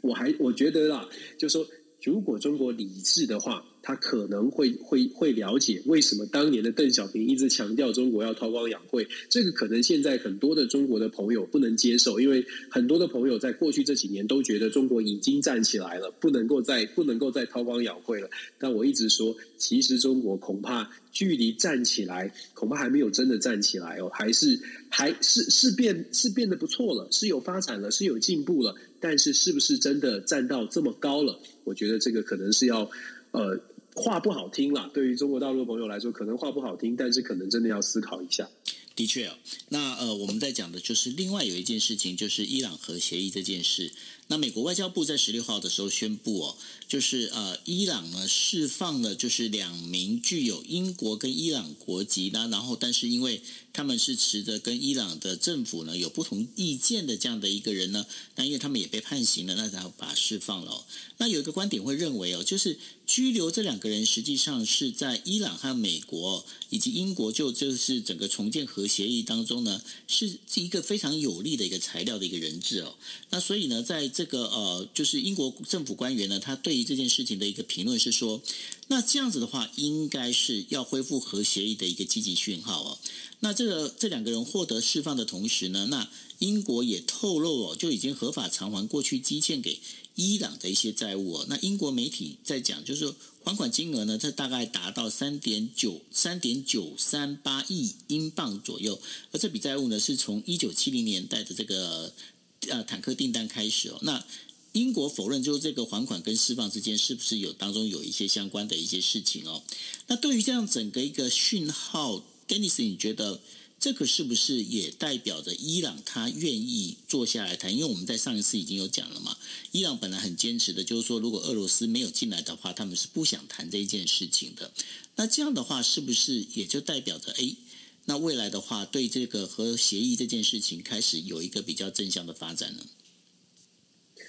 B: 我还我觉得啦，就是说，如果中国理智的话。他可能会会会了解为什么当年的邓小平一直强调中国要韬光养晦，这个可能现在很多的中国的朋友不能接受，因为很多的朋友在过去这几年都觉得中国已经站起来了，不能够再不能够再韬光养晦了。但我一直说，其实中国恐怕距离站起来，恐怕还没有真的站起来哦，还是还是是变是变得不错了，是有发展了，是有进步了，但是是不是真的站到这么高了？我觉得这个可能是要呃。话不好听啦，对于中国大陆的朋友来说，可能话不好听，但是可能真的要思考一下。
A: 的确哦，那呃，我们在讲的就是另外有一件事情，就是伊朗核协议这件事。那美国外交部在十六号的时候宣布哦，就是呃，伊朗呢释放了就是两名具有英国跟伊朗国籍的，然后但是因为他们是持着跟伊朗的政府呢有不同意见的这样的一个人呢，那因为他们也被判刑了，那然后把他释放了哦。那有一个观点会认为哦，就是拘留这两个人实际上是在伊朗和美国以及英国就就是整个重建核协议当中呢，是一个非常有利的一个材料的一个人质哦。那所以呢，在这个呃，就是英国政府官员呢，他对于这件事情的一个评论是说，那这样子的话，应该是要恢复核协议的一个积极讯号哦。那这个这两个人获得释放的同时呢，那英国也透露哦，就已经合法偿还过去积欠给伊朗的一些债务哦。那英国媒体在讲，就是还款金额呢，这大概达到三点九三点九三八亿英镑左右，而这笔债务呢，是从一九七零年代的这个。呃，坦克订单开始哦。那英国否认，就是这个还款跟释放之间是不是有当中有一些相关的一些事情哦？那对于这样整个一个讯号，Dennis，你觉得这个是不是也代表着伊朗他愿意坐下来谈？因为我们在上一次已经有讲了嘛，伊朗本来很坚持的，就是说如果俄罗斯没有进来的话，他们是不想谈这一件事情的。那这样的话，是不是也就代表着哎？那未来的话，对这个核协议这件事情开始有一个比较正向的发展呢？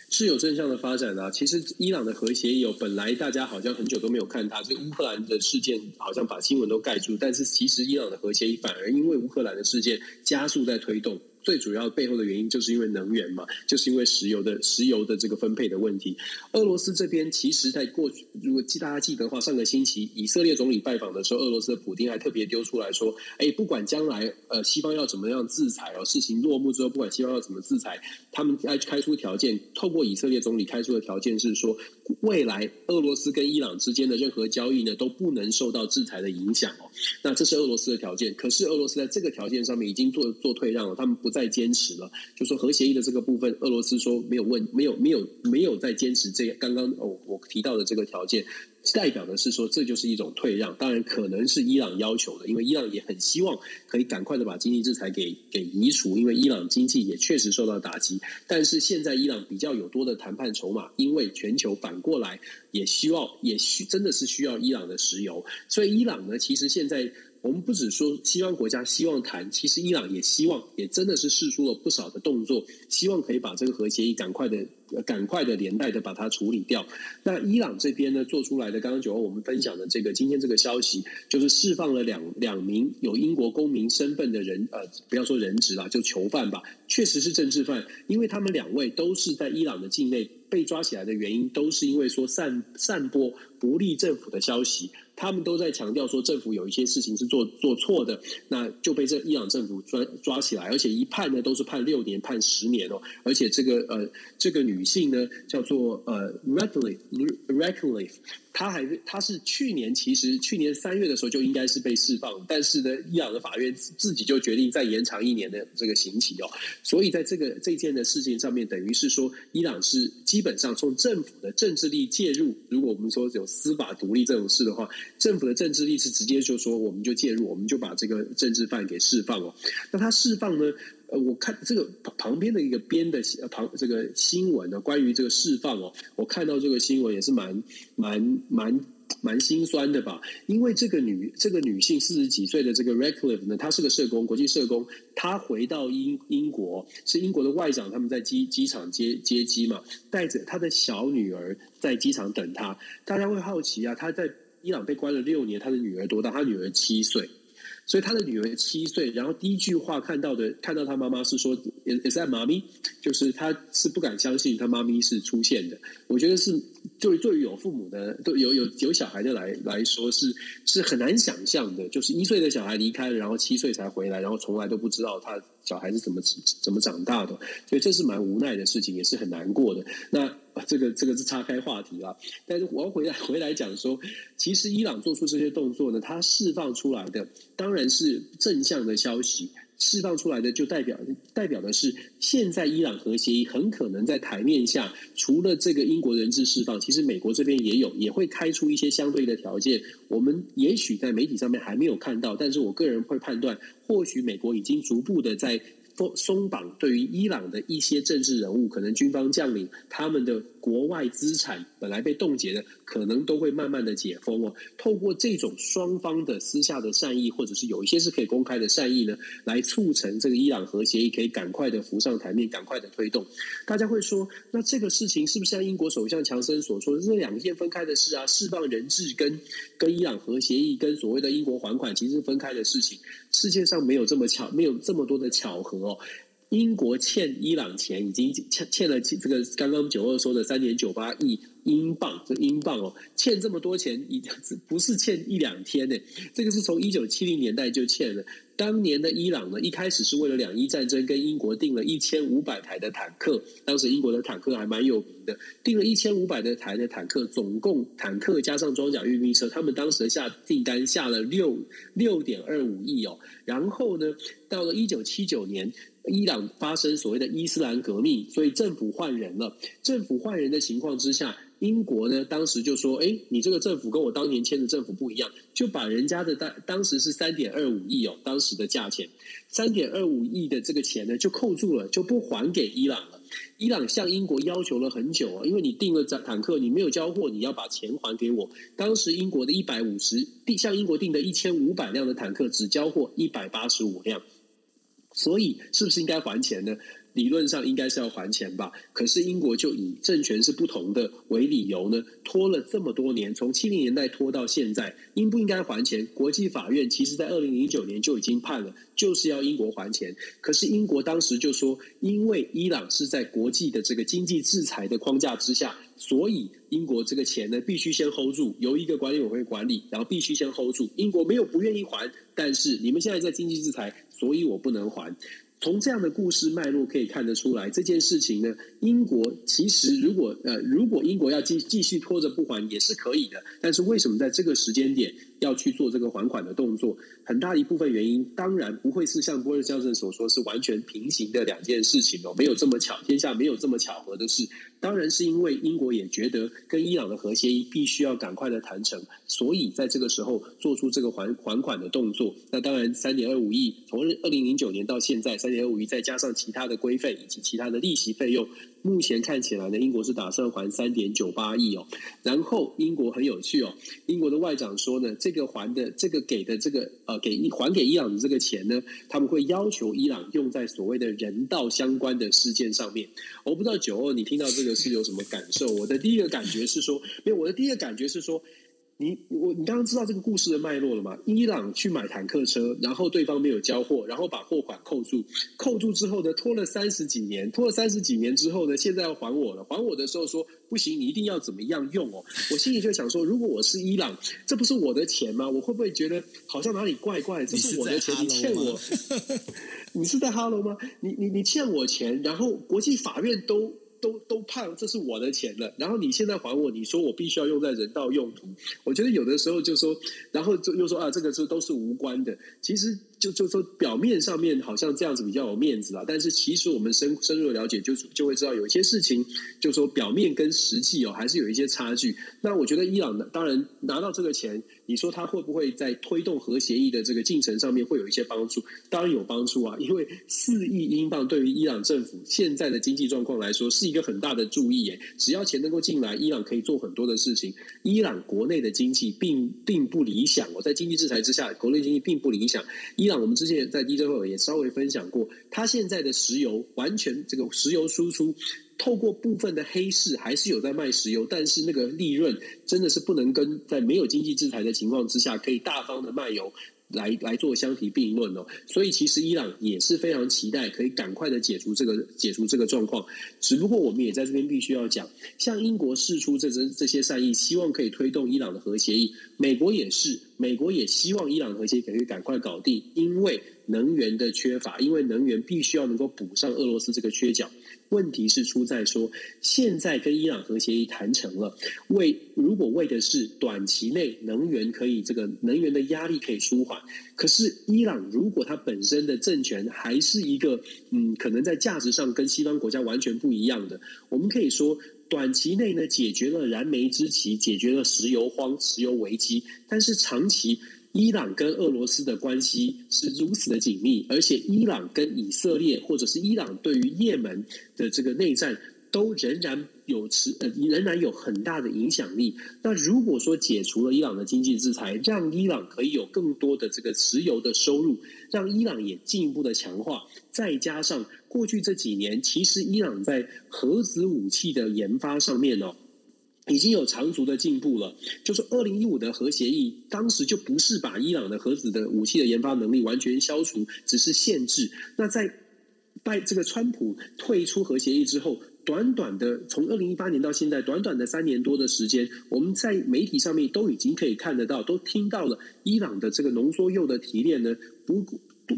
B: 是有正向的发展的啊。其实伊朗的核协议有本来大家好像很久都没有看它，这乌克兰的事件好像把新闻都盖住。但是其实伊朗的核协议反而因为乌克兰的事件加速在推动。最主要背后的原因就是因为能源嘛，就是因为石油的石油的这个分配的问题。俄罗斯这边其实在过去，如果记大家记得的话，上个星期以色列总理拜访的时候，俄罗斯的普丁还特别丢出来说：“哎，不管将来呃西方要怎么样制裁哦，事情落幕之后，不管西方要怎么制裁，他们开开出条件，透过以色列总理开出的条件是说，未来俄罗斯跟伊朗之间的任何交易呢都不能受到制裁的影响哦。那这是俄罗斯的条件，可是俄罗斯在这个条件上面已经做做退让了，他们不再坚持了。就说核协议的这个部分，俄罗斯说没有问，没有没有没有再坚持这刚刚哦我提到的这个条件。代表的是说，这就是一种退让。当然，可能是伊朗要求的，因为伊朗也很希望可以赶快的把经济制裁给给移除，因为伊朗经济也确实受到打击。但是现在伊朗比较有多的谈判筹码，因为全球反过来也希望，也需真的是需要伊朗的石油。所以伊朗呢，其实现在。我们不只说西方国家希望谈，其实伊朗也希望，也真的是试出了不少的动作，希望可以把这个核协议赶快的、赶快的连带的把它处理掉。那伊朗这边呢，做出来的刚刚九欧我们分享的这个今天这个消息，就是释放了两两名有英国公民身份的人，呃，不要说人质啦，就囚犯吧，确实是政治犯，因为他们两位都是在伊朗的境内被抓起来的原因，都是因为说散散播不利政府的消息。他们都在强调说，政府有一些事情是做做错的，那就被这伊朗政府抓抓起来，而且一判呢都是判六年、判十年哦。而且这个呃，这个女性呢叫做呃 Ratcliffe Ratcliffe 她还她是去年其实去年三月的时候就应该是被释放，但是呢，伊朗的法院自己就决定再延长一年的这个刑期哦。所以在这个这件的事情上面，等于是说，伊朗是基本上从政府的政治力介入。如果我们说有司法独立这种事的话。政府的政治力是直接就说，我们就介入，我们就把这个政治犯给释放了。那他释放呢？呃，我看这个旁边的一个编的旁这个新闻呢，关于这个释放哦，我看到这个新闻也是蛮蛮蛮蛮心酸的吧。因为这个女这个女性四十几岁的这个 Ratcliffe 呢，她是个社工，国际社工，她回到英英国，是英国的外长，他们在机机场接接机嘛，带着她的小女儿在机场等她。大家会好奇啊，她在。伊朗被关了六年，他的女儿多大？他女儿七岁，所以他的女儿七岁。然后第一句话看到的，看到他妈妈是说：“Is that mommy？” 就是他是不敢相信他妈咪是出现的。我觉得是，对对于有父母的，都有有有小孩的来来说，是是很难想象的。就是一岁的小孩离开了，然后七岁才回来，然后从来都不知道他小孩是怎么怎么长大的。所以这是蛮无奈的事情，也是很难过的。那。这个这个是岔开话题了，但是我要回来回来讲说，其实伊朗做出这些动作呢，它释放出来的当然是正向的消息，释放出来的就代表代表的是，现在伊朗核协议很可能在台面下，除了这个英国人质释放，其实美国这边也有也会开出一些相对的条件，我们也许在媒体上面还没有看到，但是我个人会判断，或许美国已经逐步的在。松绑对于伊朗的一些政治人物，可能军方将领，他们的国外资产本来被冻结的，可能都会慢慢的解封哦。透过这种双方的私下的善意，或者是有一些是可以公开的善意呢，来促成这个伊朗核协议可以赶快的浮上台面，赶快的推动。大家会说，那这个事情是不是像英国首相强森所说，这两件分开的事啊？释放人质跟跟伊朗核协议跟所谓的英国还款，其实是分开的事情。世界上没有这么巧，没有这么多的巧合哦。英国欠伊朗钱已经欠欠了这个刚刚九二说的三点九八亿英镑，这英镑哦，欠这么多钱，已不是欠一两天呢，这个是从一九七零年代就欠了。当年的伊朗呢，一开始是为了两伊战争跟英国订了一千五百台的坦克，当时英国的坦克还蛮有名的，订了一千五百的台的坦克，总共坦克加上装甲运兵车，他们当时下订单下了六六点二五亿哦。然后呢，到了一九七九年，伊朗发生所谓的伊斯兰革命，所以政府换人了。政府换人的情况之下。英国呢，当时就说：“哎，你这个政府跟我当年签的政府不一样，就把人家的当当时是三点二五亿哦，当时的价钱三点二五亿的这个钱呢，就扣住了，就不还给伊朗了。伊朗向英国要求了很久啊，因为你订了坦克，你没有交货，你要把钱还给我。当时英国的一百五十订向英国订的一千五百辆的坦克，只交货一百八十五辆，所以是不是应该还钱呢？”理论上应该是要还钱吧，可是英国就以政权是不同的为理由呢，拖了这么多年，从七零年代拖到现在，应不应该还钱？国际法院其实在二零零九年就已经判了，就是要英国还钱。可是英国当时就说，因为伊朗是在国际的这个经济制裁的框架之下，所以英国这个钱呢必须先 hold 住，由一个管理委员会管理，然后必须先 hold 住。英国没有不愿意还，但是你们现在在经济制裁，所以我不能还。从这样的故事脉络可以看得出来，这件事情呢，英国其实如果呃，如果英国要继继续拖着不还也是可以的，但是为什么在这个时间点要去做这个还款的动作？很大一部分原因当然不会是像波尔教授所说是完全平行的两件事情哦，没有这么巧，天下没有这么巧合的事。当然是因为英国也觉得跟伊朗的核协议必须要赶快的谈成，所以在这个时候做出这个还还款的动作。那当然三点二五亿，从二零零九年到现在三点二五亿，再加上其他的规费以及其他的利息费用。目前看起来呢，英国是打算还三点九八亿哦。然后英国很有趣哦，英国的外长说呢，这个还的这个给的这个呃给还给伊朗的这个钱呢，他们会要求伊朗用在所谓的人道相关的事件上面。我不知道九二你听到这个是有什么感受？我的第一个感觉是说，没有，我的第一个感觉是说。你我你刚刚知道这个故事的脉络了吗？伊朗去买坦克车，然后对方没有交货，然后把货款扣住，扣住之后呢，拖了三十几年，拖了三十几年之后呢，现在要还我了。还我的时候说不行，你一定要怎么样用哦。我心里就想说，如果我是伊朗，这不是我的钱吗？我会不会觉得好像哪里怪怪？这是我的钱，你，你欠我，你是在哈喽吗？你你你欠我钱，然后国际法院都。都都判这是我的钱了，然后你现在还我，你说我必须要用在人道用途，我觉得有的时候就说，然后就又说啊，这个是都是无关的，其实。就就说表面上面好像这样子比较有面子啊，但是其实我们深深入的了解就就会知道有一些事情，就说表面跟实际哦还是有一些差距。那我觉得伊朗呢，当然拿到这个钱，你说他会不会在推动核协议的这个进程上面会有一些帮助？当然有帮助啊，因为四亿英镑对于伊朗政府现在的经济状况来说是一个很大的注意耶。只要钱能够进来，伊朗可以做很多的事情。伊朗国内的经济并并不理想哦，在经济制裁之下，国内经济并不理想。伊朗，我们之前在 DJ 会也稍微分享过，它现在的石油完全这个石油输出，透过部分的黑市还是有在卖石油，但是那个利润真的是不能跟在没有经济制裁的情况之下可以大方的卖油。来来做相提并论哦，所以其实伊朗也是非常期待可以赶快的解除这个解除这个状况。只不过我们也在这边必须要讲，像英国释出这这这些善意，希望可以推动伊朗的核协议，美国也是，美国也希望伊朗核协议可以赶快搞定，因为能源的缺乏，因为能源必须要能够补上俄罗斯这个缺角。问题是出在说，现在跟伊朗核协议谈成了，为如果为的是短期内能源可以这个能源的压力可以舒缓，可是伊朗如果它本身的政权还是一个嗯，可能在价值上跟西方国家完全不一样的，我们可以说短期内呢解决了燃眉之急，解决了石油荒、石油危机，但是长期。伊朗跟俄罗斯的关系是如此的紧密，而且伊朗跟以色列，或者是伊朗对于也门的这个内战，都仍然有持呃仍然有很大的影响力。那如果说解除了伊朗的经济制裁，让伊朗可以有更多的这个石油的收入，让伊朗也进一步的强化，再加上过去这几年，其实伊朗在核子武器的研发上面哦。已经有长足的进步了。就是二零一五的核协议，当时就不是把伊朗的核子的武器的研发能力完全消除，只是限制。那在拜这个川普退出核协议之后，短短的从二零一八年到现在，短短的三年多的时间，我们在媒体上面都已经可以看得到，都听到了伊朗的这个浓缩铀的提炼呢，不。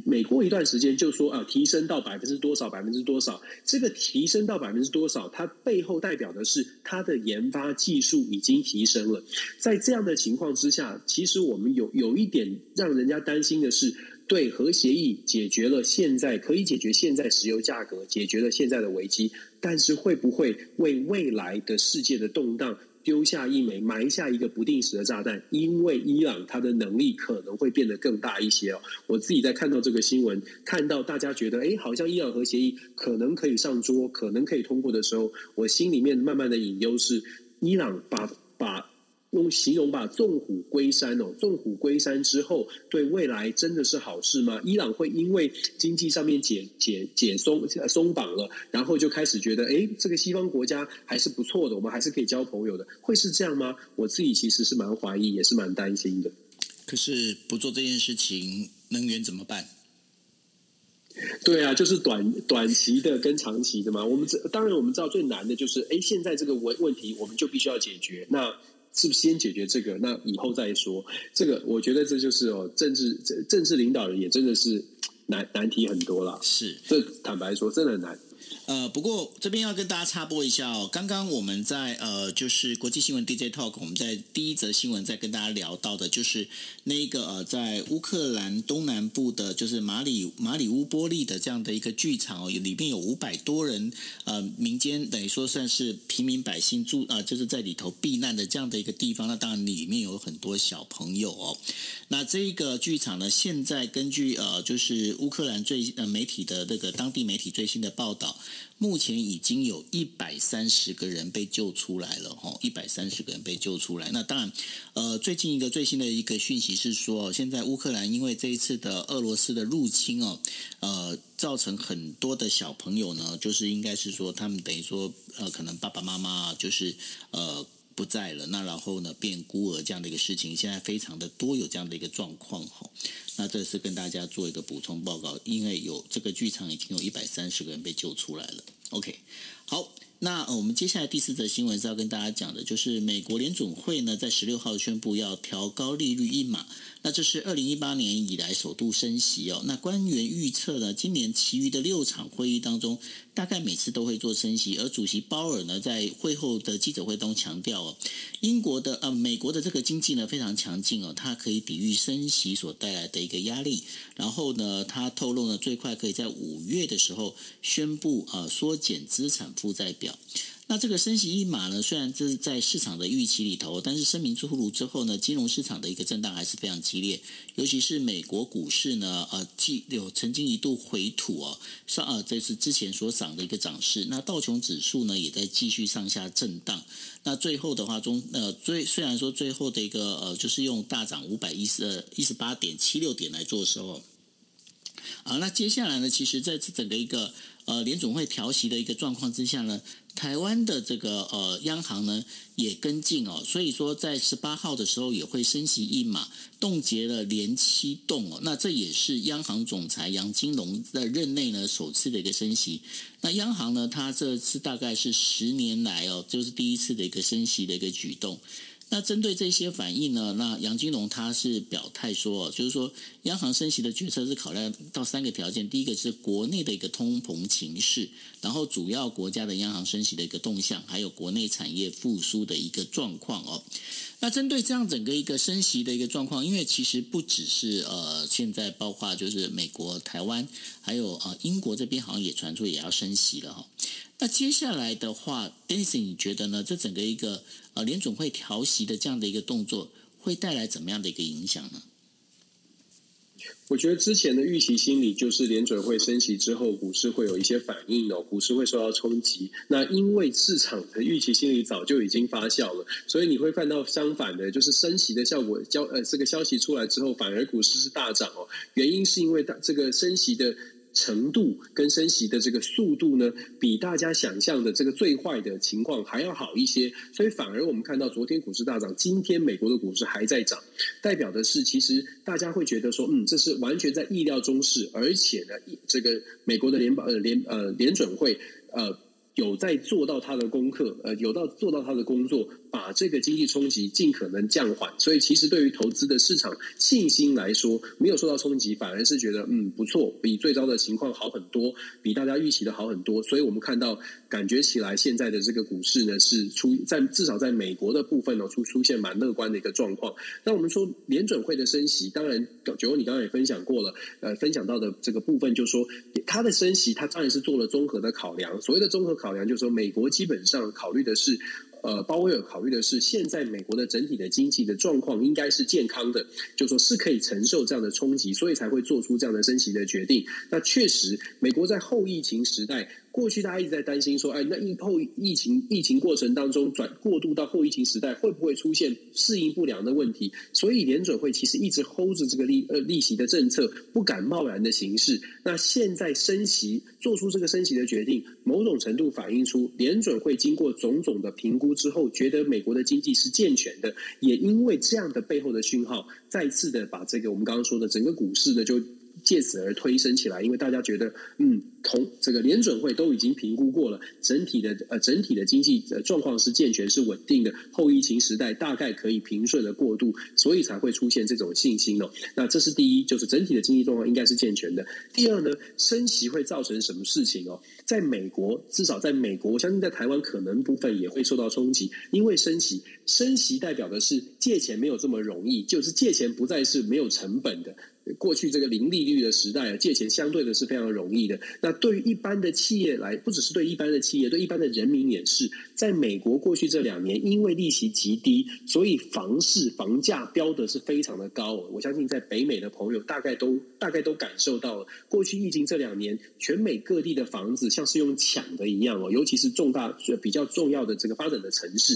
B: 每过一段时间就说啊，提升到百分之多少，百分之多少，这个提升到百分之多少，它背后代表的是它的研发技术已经提升了。在这样的情况之下，其实我们有有一点让人家担心的是，对核协议解决了现在可以解决现在石油价格，解决了现在的危机，但是会不会为未来的世界的动荡？丢下一枚，埋下一个不定时的炸弹，因为伊朗它的能力可能会变得更大一些哦。我自己在看到这个新闻，看到大家觉得，哎，好像伊朗核协议可能可以上桌，可能可以通过的时候，我心里面慢慢的隐忧是，伊朗把把用形容吧，纵虎归山哦，纵虎归山之后，对未来真的是好事吗？伊朗会因为经济上面解解解松松绑了，然后就开始觉得，哎，这个西方国家还是不错的，我们还是可以交朋友的，会是这样吗？我自己其实是蛮怀疑，也是蛮担心的。
A: 可是不做这件事情，能源怎么办？
B: 对啊，就是短短期的跟长期的嘛。我们这当然我们知道最难的就是，哎，现在这个问问题，我们就必须要解决。那是不是先解决这个？那以后再说。这个我觉得这就是哦，政治政治领导人也真的是难难题很多了。
A: 是，
B: 这坦白说真的很难。
A: 呃，不过这边要跟大家插播一下哦，刚刚我们在呃，就是国际新闻 DJ Talk，我们在第一则新闻在跟大家聊到的，就是那个呃，在乌克兰东南部的，就是马里马里乌波利的这样的一个剧场哦，里面有五百多人，呃，民间等于说算是平民百姓住、呃，就是在里头避难的这样的一个地方，那当然里面有很多小朋友哦。那这一个剧场呢，现在根据呃，就是乌克兰最呃媒体的那个当地媒体最新的报道。目前已经有一百三十个人被救出来了，哈，一百三十个人被救出来。那当然，呃，最近一个最新的一个讯息是说，现在乌克兰因为这一次的俄罗斯的入侵哦，呃，造成很多的小朋友呢，就是应该是说他们等于说，呃，可能爸爸妈妈就是呃。不在了，那然后呢，变孤儿这样的一个事情，现在非常的多，有这样的一个状况哈。那这是跟大家做一个补充报告，因为有这个剧场已经有一百三十个人被救出来了。OK，好。那我们接下来第四则新闻是要跟大家讲的，就是美国联总会呢在十六号宣布要调高利率一码，那这是二零一八年以来首度升息哦。那官员预测呢，今年其余的六场会议当中，大概每次都会做升息，而主席鲍尔呢在会后的记者会中强调哦，英国的呃美国的这个经济呢非常强劲哦，它可以抵御升息所带来的一个压力。然后呢，他透露呢最快可以在五月的时候宣布呃缩减资产负债表。那这个升息一码呢，虽然这是在市场的预期里头，但是声明出炉之后呢，金融市场的一个震荡还是非常激烈，尤其是美国股市呢，呃，既有曾经一度回吐哦，上呃，这是之前所涨的一个涨势。那道琼指数呢，也在继续上下震荡。那最后的话中，呃，最虽然说最后的一个呃，就是用大涨五百一十一十八点七六点来做的时候，啊，那接下来呢，其实在这整个一个。呃，联总会调息的一个状况之下呢，台湾的这个呃央行呢也跟进哦，所以说在十八号的时候也会升息一码，冻结了连七冻哦，那这也是央行总裁杨金龙的任内呢首次的一个升息。那央行呢，它这次大概是十年来哦，就是第一次的一个升息的一个举动。那针对这些反应呢，那杨金龙他是表态说，就是说央行升息的决策是考量到三个条件，第一个是国内的一个通膨情势，然后主要国家的央行升息的一个动向，还有国内产业复苏的一个状况哦。那针对这样整个一个升息的一个状况，因为其实不只是呃现在包括就是美国、台湾，还有呃英国这边好像也传出也要升息了哈。那接下来的话，Denis，你觉得呢？这整个一个呃联准会调息的这样的一个动作，会带来怎么样的一个影响呢？
B: 我觉得之前的预期心理就是联准会升息之后，股市会有一些反应哦，股市会受到冲击。那因为市场的预期心理早就已经发酵了，所以你会看到相反的，就是升息的效果，交呃这个消息出来之后，反而股市是大涨哦。原因是因为大这个升息的。程度跟升息的这个速度呢，比大家想象的这个最坏的情况还要好一些，所以反而我们看到昨天股市大涨，今天美国的股市还在涨，代表的是其实大家会觉得说，嗯，这是完全在意料中事，而且呢，这个美国的联邦呃联呃联准会呃有在做到他的功课，呃有到做到他的工作。把这个经济冲击尽可能降缓，所以其实对于投资的市场信心来说，没有受到冲击，反而是觉得嗯不错，比最糟的情况好很多，比大家预期的好很多。所以我们看到，感觉起来现在的这个股市呢，是出在至少在美国的部分呢，出出现蛮乐观的一个状况。那我们说联准会的升息，当然九欧你刚刚也分享过了，呃，分享到的这个部分就是说，它的升息，它当然是做了综合的考量。所谓的综合考量，就是说美国基本上考虑的是。呃，鲍威尔考虑的是，现在美国的整体的经济的状况应该是健康的，就说是可以承受这样的冲击，所以才会做出这样的升息的决定。那确实，美国在后疫情时代。过去大家一直在担心说，哎，那疫后疫情疫情过程当中转过渡到后疫情时代，会不会出现适应不良的问题？所以联准会其实一直 hold 着这个利呃利息的政策，不敢贸然的行事。那现在升息，做出这个升息的决定，某种程度反映出联准会经过种种的评估之后，觉得美国的经济是健全的，也因为这样的背后的讯号，再次的把这个我们刚刚说的整个股市呢就。借此而推升起来，因为大家觉得，嗯，同这个联准会都已经评估过了，整体的呃整体的经济状况是健全是稳定的，后疫情时代大概可以平顺的过渡，所以才会出现这种信心哦。那这是第一，就是整体的经济状况应该是健全的。第二呢，升息会造成什么事情哦？在美国，至少在美国，我相信在台湾可能部分也会受到冲击，因为升息，升息代表的是借钱没有这么容易，就是借钱不再是没有成本的。过去这个零利率的时代啊，借钱相对的是非常容易的。那对于一般的企业来，不只是对一般的企业，对一般的人民也是。在美国过去这两年，因为利息极低，所以房市房价飙的是非常的高。我相信在北美的朋友大概都大概都感受到了，过去疫情这两年，全美各地的房子像是用抢的一样哦，尤其是重大比较重要的这个发展的城市。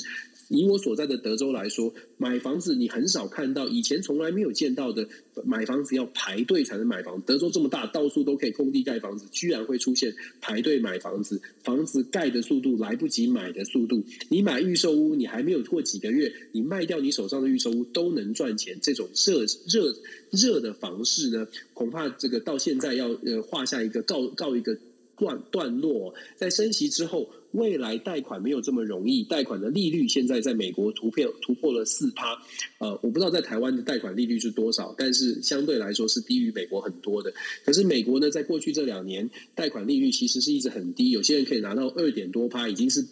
B: 以我所在的德州来说，买房子你很少看到以前从来没有见到的买房子要排队才能买房。德州这么大，到处都可以空地盖房子，居然会出现排队买房子，房子盖的速度来不及买的速度。你买预售屋，你还没有过几个月，你卖掉你手上的预售屋都能赚钱。这种热热热的房市呢，恐怕这个到现在要呃画下一个告告一个段段落，在升息之后。未来贷款没有这么容易，贷款的利率现在在美国突破突破了四趴，呃，我不知道在台湾的贷款利率是多少，但是相对来说是低于美国很多的。可是美国呢，在过去这两年贷款利率其实是一直很低，有些人可以拿到二点多趴，已经是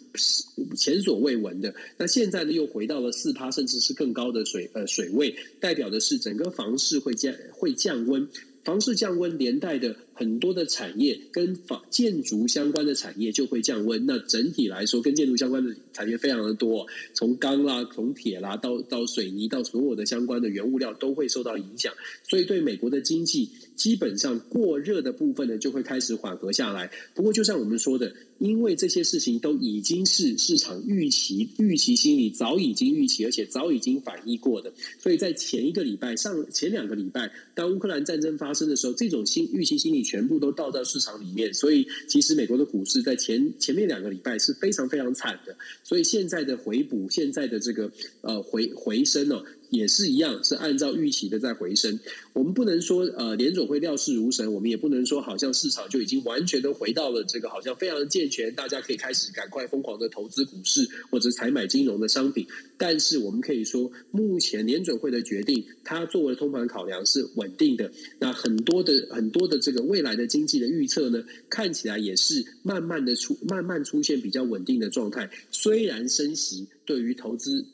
B: 前所未闻的。那现在呢，又回到了四趴，甚至是更高的水呃水位，代表的是整个房市会降会降温，房市降温连带的。很多的产业跟房建筑相关的产业就会降温。那整体来说，跟建筑相关的产业非常的多，从钢啦、从铁啦到到水泥，到所有的相关的原物料都会受到影响。所以，对美国的经济，基本上过热的部分呢，就会开始缓和下来。不过，就像我们说的，因为这些事情都已经是市场预期、预期心理早已经预期，而且早已经反映过的。所以在前一个礼拜、上前两个礼拜，当乌克兰战争发生的时候，这种新预期心理。全部都倒到市场里面，所以其实美国的股市在前前面两个礼拜是非常非常惨的，所以现在的回补，现在的这个呃回回升呢。也是一样，是按照预期的在回升。我们不能说呃联总会料事如神，我们也不能说好像市场就已经完全都回到了这个好像非常健全，大家可以开始赶快疯狂的投资股市或者采买金融的商品。但是我们可以说，目前联准会的决定，它作为通盘考量是稳定的。那很多的很多的这个未来的经济的预测呢，看起来也是慢慢的出慢慢出现比较稳定的状态。虽然升息对于投资。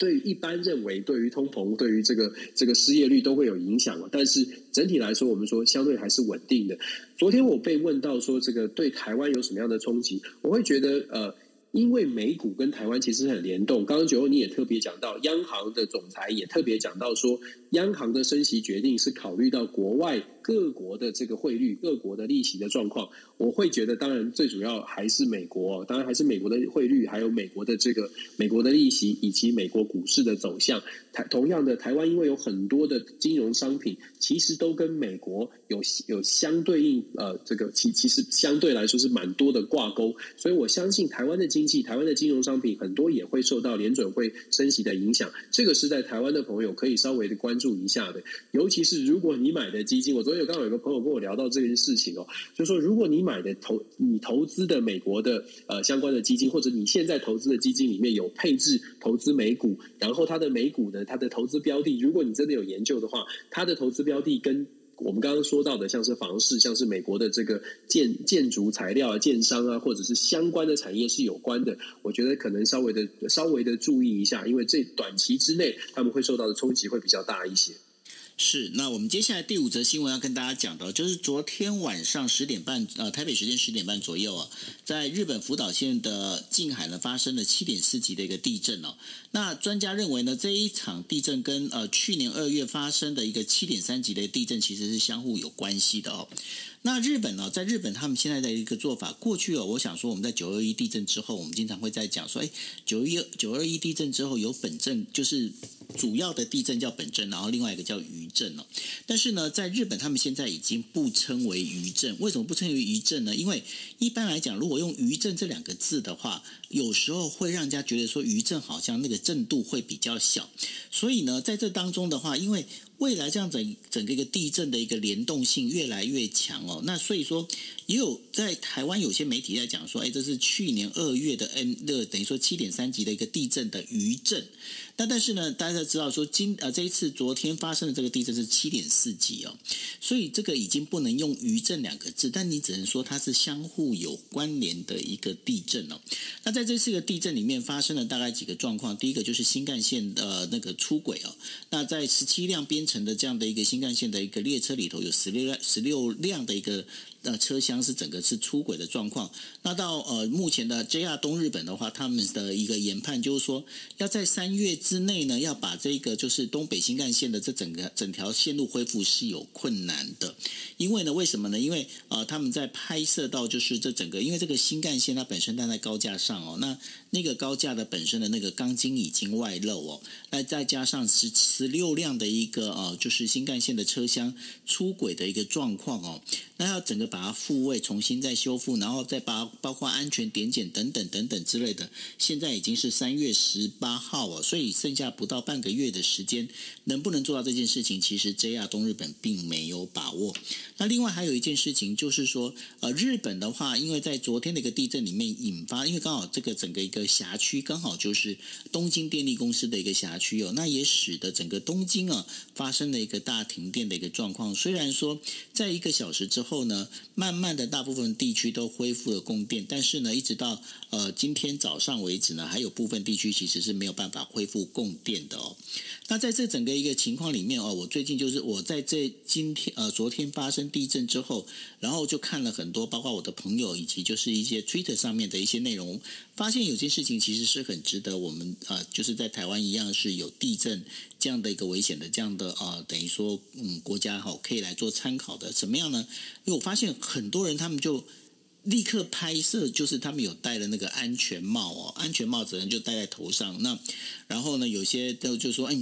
B: 对一般认为，对于通膨，对于这个这个失业率都会有影响，但是整体来说，我们说相对还是稳定的。昨天我被问到说，这个对台湾有什么样的冲击？我会觉得，呃，因为美股跟台湾其实很联动。刚刚九欧你也特别讲到，央行的总裁也特别讲到说，央行的升息决定是考虑到国外。各国的这个汇率、各国的利息的状况，我会觉得，当然最主要还是美国，当然还是美国的汇率，还有美国的这个美国的利息，以及美国股市的走向。台同样的，台湾因为有很多的金融商品，其实都跟美国有有相对应，呃，这个其其实相对来说是蛮多的挂钩，所以我相信台湾的经济、台湾的金融商品很多也会受到联准会升息的影响。这个是在台湾的朋友可以稍微的关注一下的，尤其是如果你买的基金，我昨天。刚刚有个朋友跟我聊到这件事情哦，就是说，如果你买的投你投资的美国的呃相关的基金，或者你现在投资的基金里面有配置投资美股，然后它的美股呢它的投资标的，如果你真的有研究的话，它的投资标的跟我们刚刚说到的，像是房市，像是美国的这个建建筑材料啊、建商啊，或者是相关的产业是有关的，我觉得可能稍微的稍微的注意一下，因为这短期之内他们会受到的冲击会比较大一些。
A: 是，那我们接下来第五则新闻要跟大家讲的，就是昨天晚上十点半，呃，台北时间十点半左右啊，在日本福岛县的近海呢发生了七点四级的一个地震哦。那专家认为呢，这一场地震跟呃去年二月发生的一个七点三级的地震其实是相互有关系的哦。那日本呢，在日本他们现在的一个做法，过去哦，我想说我们在九二一地震之后，我们经常会在讲说，哎，九一九二一地震之后有本震，就是主要的地震叫本震，然后另外一个叫余震哦。但是呢，在日本他们现在已经不称为余震，为什么不称为余震呢？因为一般来讲，如果用余震这两个字的话，有时候会让人家觉得说余震好像那个震度会比较小，所以呢，在这当中的话，因为未来这样整整个一个地震的一个联动性越来越强哦，那所以说也有在台湾有些媒体在讲说，哎，这是去年二月的 N 的等于说七点三级的一个地震的余震。那但是呢，大家知道说今呃这一次昨天发生的这个地震是七点四级哦，所以这个已经不能用余震两个字，但你只能说它是相互有关联的一个地震哦。那在这四个地震里面发生了大概几个状况，第一个就是新干线的那个出轨哦，那在十七辆编成的这样的一个新干线的一个列车里头，有十六辆十六辆的一个。呃，车厢是整个是出轨的状况。那到呃目前的 JR 东日本的话，他们的一个研判就是说，要在三月之内呢，要把这个就是东北新干线的这整个整条线路恢复是有困难的。因为呢，为什么呢？因为呃他们在拍摄到就是这整个，因为这个新干线它本身站在高架上哦，那那个高架的本身的那个钢筋已经外露哦，那再加上十十六辆的一个呃就是新干线的车厢出轨的一个状况哦，那要整个。把它复位，重新再修复，然后再把包括安全点检等等等等之类的。现在已经是三月十八号哦，所以剩下不到半个月的时间，能不能做到这件事情，其实 JR 东日本并没有把握。那另外还有一件事情就是说，呃，日本的话，因为在昨天的一个地震里面引发，因为刚好这个整个一个辖区刚好就是东京电力公司的一个辖区哦，那也使得整个东京啊发生了一个大停电的一个状况。虽然说在一个小时之后后呢。慢慢的，大部分地区都恢复了供电，但是呢，一直到呃今天早上为止呢，还有部分地区其实是没有办法恢复供电的哦。那在这整个一个情况里面哦，我最近就是我在这今天呃昨天发生地震之后，然后就看了很多，包括我的朋友以及就是一些 Twitter 上面的一些内容，发现有些事情其实是很值得我们呃就是在台湾一样是有地震这样的一个危险的这样的呃等于说嗯国家哈可以来做参考的，怎么样呢？因为我发现很多人他们就。立刻拍摄，就是他们有戴了那个安全帽哦，安全帽只能就戴在头上。那然后呢，有些都就说，哎，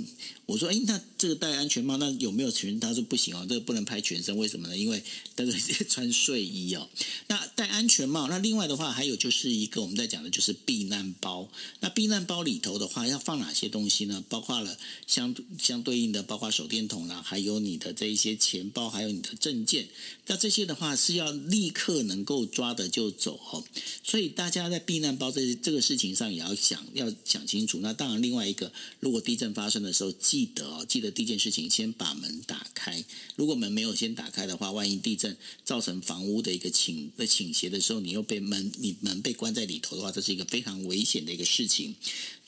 A: 我说，哎，那这个戴安全帽，那有没有全？他说不行哦，这个不能拍全身，为什么呢？因为这个穿睡衣哦。那戴安全帽，那另外的话，还有就是一个我们在讲的就是避难包。那避难包里头的话，要放哪些东西呢？包括了相相对应的，包括手电筒啦，还有你的这一些钱包，还有你的证件。那这些的话是要立刻能够抓。的就走哦，所以大家在避难包这这个事情上也要想要想清楚。那当然，另外一个，如果地震发生的时候，记得哦，记得第一件事情，先把门打开。如果门没有先打开的话，万一地震造成房屋的一个倾的倾斜的时候，你又被门你门被关在里头的话，这是一个非常危险的一个事情。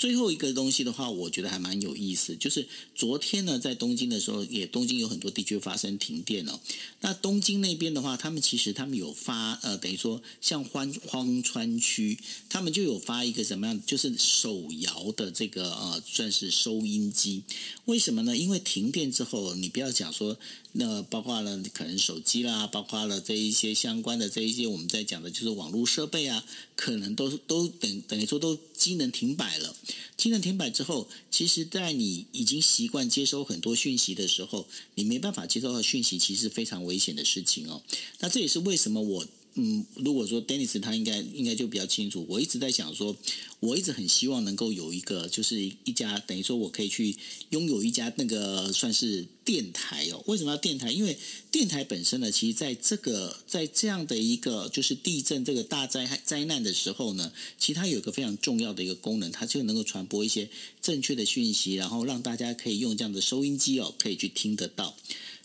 A: 最后一个东西的话，我觉得还蛮有意思，就是昨天呢，在东京的时候，也东京有很多地区发生停电哦。那东京那边的话，他们其实他们有发呃，等于说。像荒荒川区，他们就有发一个什么样，就是手摇的这个呃，算是收音机。为什么呢？因为停电之后，你不要讲说，那包括了可能手机啦，包括了这一些相关的这一些我们在讲的，就是网络设备啊，可能都都等等于说都机能停摆了。进了停摆之后，其实，在你已经习惯接收很多讯息的时候，你没办法接收到讯息，其实是非常危险的事情哦。那这也是为什么我。嗯，如果说 Dennis 他应该应该就比较清楚。我一直在想说，我一直很希望能够有一个，就是一家等于说我可以去拥有一家那个算是电台哦。为什么要电台？因为电台本身呢，其实在这个在这样的一个就是地震这个大灾害灾难的时候呢，其实它有一个非常重要的一个功能，它就能够传播一些正确的讯息，然后让大家可以用这样的收音机哦，可以去听得到。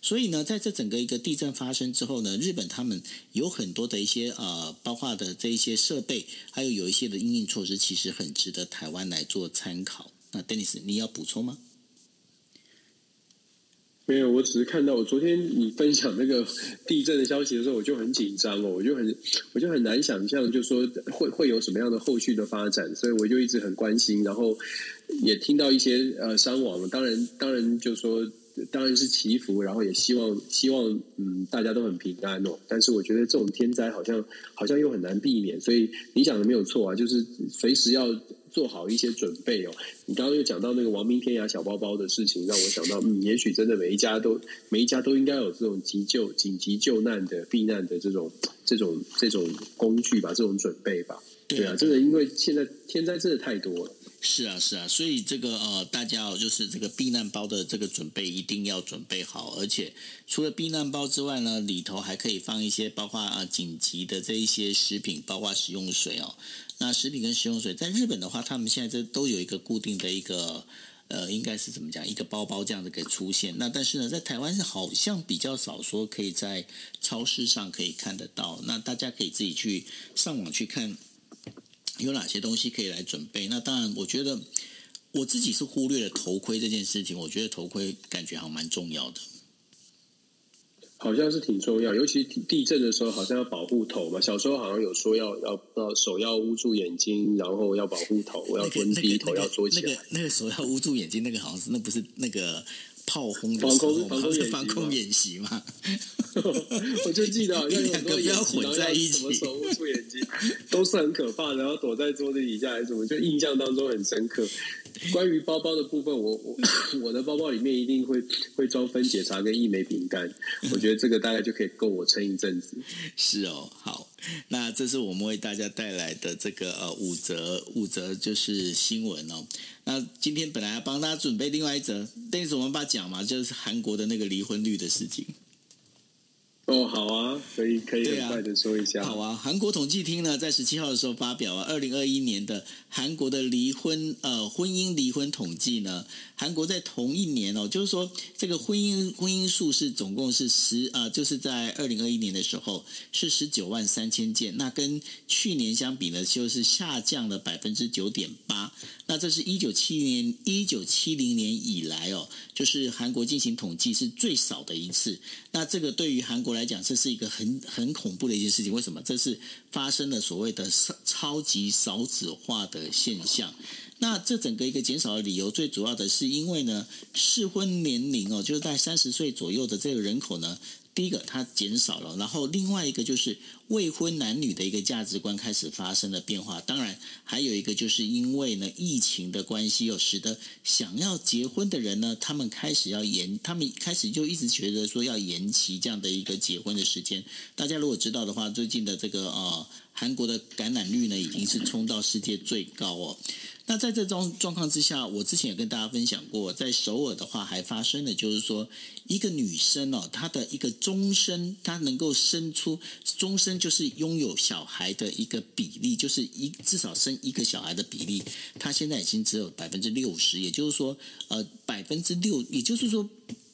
A: 所以呢，在这整个一个地震发生之后呢，日本他们有很多的一些呃，包括的这一些设备，还有有一些的因应措施，其实很值得台湾来做参考。那 Dennis，你要补充吗？
B: 没有，我只是看到我昨天你分享那个地震的消息的时候，我就很紧张哦，我就很我就很难想象，就说会会有什么样的后续的发展，所以我就一直很关心，然后也听到一些呃伤亡，当然当然就说。当然是祈福，然后也希望希望嗯大家都很平安哦。但是我觉得这种天灾好像好像又很难避免，所以你讲的没有错啊，就是随时要做好一些准备哦。你刚刚又讲到那个亡命天涯小包包的事情，让我想到嗯，也许真的每一家都每一家都应该有这种急救、紧急救难的避难的这种这种这种工具吧，这种准备吧。对啊，真的，因为现在天灾真的太多了。
A: 是啊，是啊，所以这个呃，大家哦，就是这个避难包的这个准备一定要准备好，而且除了避难包之外呢，里头还可以放一些包括啊紧急的这一些食品，包括食用水哦。那食品跟食用水，在日本的话，他们现在这都有一个固定的一个呃，应该是怎么讲，一个包包这样的给出现。那但是呢，在台湾是好像比较少说可以在超市上可以看得到，那大家可以自己去上网去看。有哪些东西可以来准备？那当然，我觉得我自己是忽略了头盔这件事情。我觉得头盔感觉还蛮重要的，
B: 好像是挺重要，尤其地震的时候，好像要保护头嘛。小时候好像有说要要要手要捂住眼睛，然后要保护头，我要蹲低，头要缩起来。
A: 那个那个手要捂住眼睛，那个好像是那不是那个。炮轰的时候，不是防空演习嘛？
B: 我就记得好像有
A: 两个不要混在一起，
B: 什么手捂住眼睛，都是很可怕的。然后躲在桌子底下还是什么，就印象当中很深刻。关于包包的部分，我我 我的包包里面一定会会装分解茶跟一枚饼干。我觉得这个大概就可以够我撑一阵子。
A: 是哦，好，那这是我们为大家带来的这个呃五则五则就是新闻哦。那今天本来要帮大家准备另外一则，但是我们把讲嘛，就是韩国的那个离婚率的事情。
B: 哦，好啊，可以可以很快的说一下。
A: 好啊，韩国统计厅呢，在十七号的时候发表啊，二零二一年的韩国的离婚呃婚姻离婚统计呢，韩国在同一年哦，就是说这个婚姻婚姻数是总共是十啊、呃，就是在二零二一年的时候是十九万三千件，那跟去年相比呢，就是下降了百分之九点八。那这是一九七零年一九七零年以来哦，就是韩国进行统计是最少的一次。那这个对于韩国来讲，这是一个很很恐怖的一件事情。为什么？这是发生了所谓的超超级少子化的现象。那这整个一个减少的理由，最主要的是因为呢，适婚年龄哦，就是在三十岁左右的这个人口呢。第一个，它减少了，然后另外一个就是未婚男女的一个价值观开始发生了变化。当然，还有一个就是因为呢疫情的关系，又使得想要结婚的人呢，他们开始要延，他们开始就一直觉得说要延期这样的一个结婚的时间。大家如果知道的话，最近的这个呃韩国的感染率呢，已经是冲到世界最高哦。那在这种状况之下，我之前也跟大家分享过，在首尔的话还发生了，就是说一个女生哦，她的一个终身，她能够生出终身就是拥有小孩的一个比例，就是一至少生一个小孩的比例，她现在已经只有百分之六十，也就是说，呃，百分之六，也就是说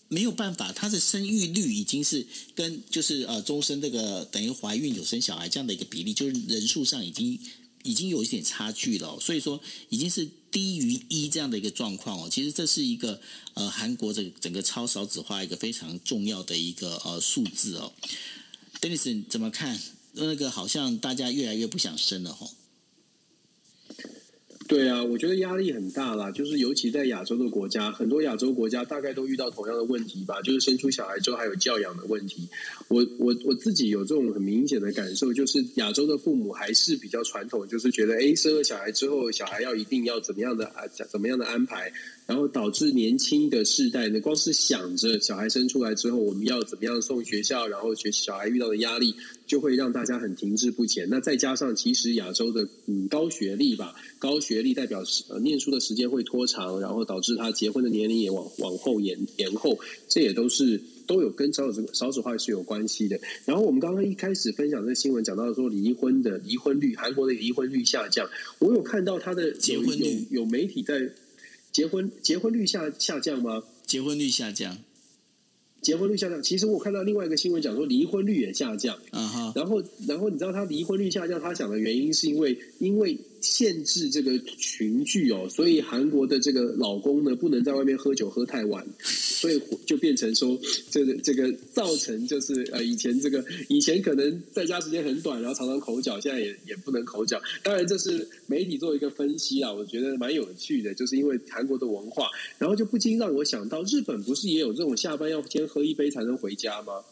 A: 没有办法，她的生育率已经是跟就是呃终身这个等于怀孕有生小孩这样的一个比例，就是人数上已经。已经有一点差距了，所以说已经是低于一这样的一个状况哦。其实这是一个呃韩国这整个超少子化一个非常重要的一个呃数字哦。Dennis 怎么看？那个好像大家越来越不想生了吼。
B: 对啊，我觉得压力很大啦，就是尤其在亚洲的国家，很多亚洲国家大概都遇到同样的问题吧，就是生出小孩之后还有教养的问题。我我我自己有这种很明显的感受，就是亚洲的父母还是比较传统，就是觉得，哎，生了小孩之后，小孩要一定要怎么样的啊，怎么样的安排。然后导致年轻的世代呢，光是想着小孩生出来之后，我们要怎么样送学校，然后学小孩遇到的压力，就会让大家很停滞不前。那再加上其实亚洲的嗯高学历吧，高学历代表呃念书的时间会拖长，然后导致他结婚的年龄也往往后延延后，这也都是都有跟少子少子化是有关系的。然后我们刚刚一开始分享这个新闻讲到说离婚的离婚率，韩国的离婚率下降，我有看到他的
A: 结婚率
B: 有有媒体在。结婚结婚率下下降吗？
A: 结婚率下降，
B: 结婚率下降，其实我看到另外一个新闻讲说离婚率也下降。
A: 嗯哼，
B: 然后然后你知道他离婚率下降，他讲的原因是因为因为限制这个群聚哦，所以韩国的这个老公呢不能在外面喝酒喝太晚，所以就变成说这个这个造成就是呃以前这个以前可能在家时间很短，然后常常口角，现在也也不能口角。当然这是媒体做一个分析啊，我觉得蛮有趣的，就是因为韩国的文化，然后就不禁让我想到日本不是也有这种下班要先喝一杯才能回家吗？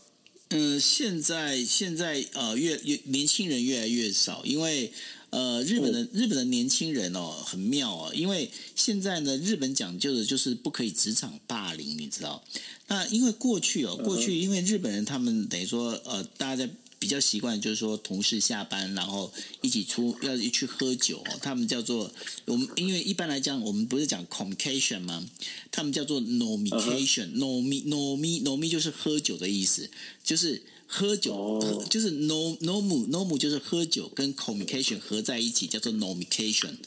A: 嗯，现在现在呃越越年轻人越来越少，因为呃日本的日本的年轻人哦很妙哦，因为现在呢日本讲究的就是不可以职场霸凌，你知道？那因为过去哦过去因为日本人他们等于说呃大家在。比较习惯就是说，同事下班然后一起出要一去喝酒哦，他们叫做我们，因为一般来讲我们不是讲 communication 吗？他们叫做 nomication，nomi nomi nomi 就是喝酒的意思，就是喝酒，oh. 就是 no nomu nomu 就是喝酒跟 communication 合在一起叫做 nomication。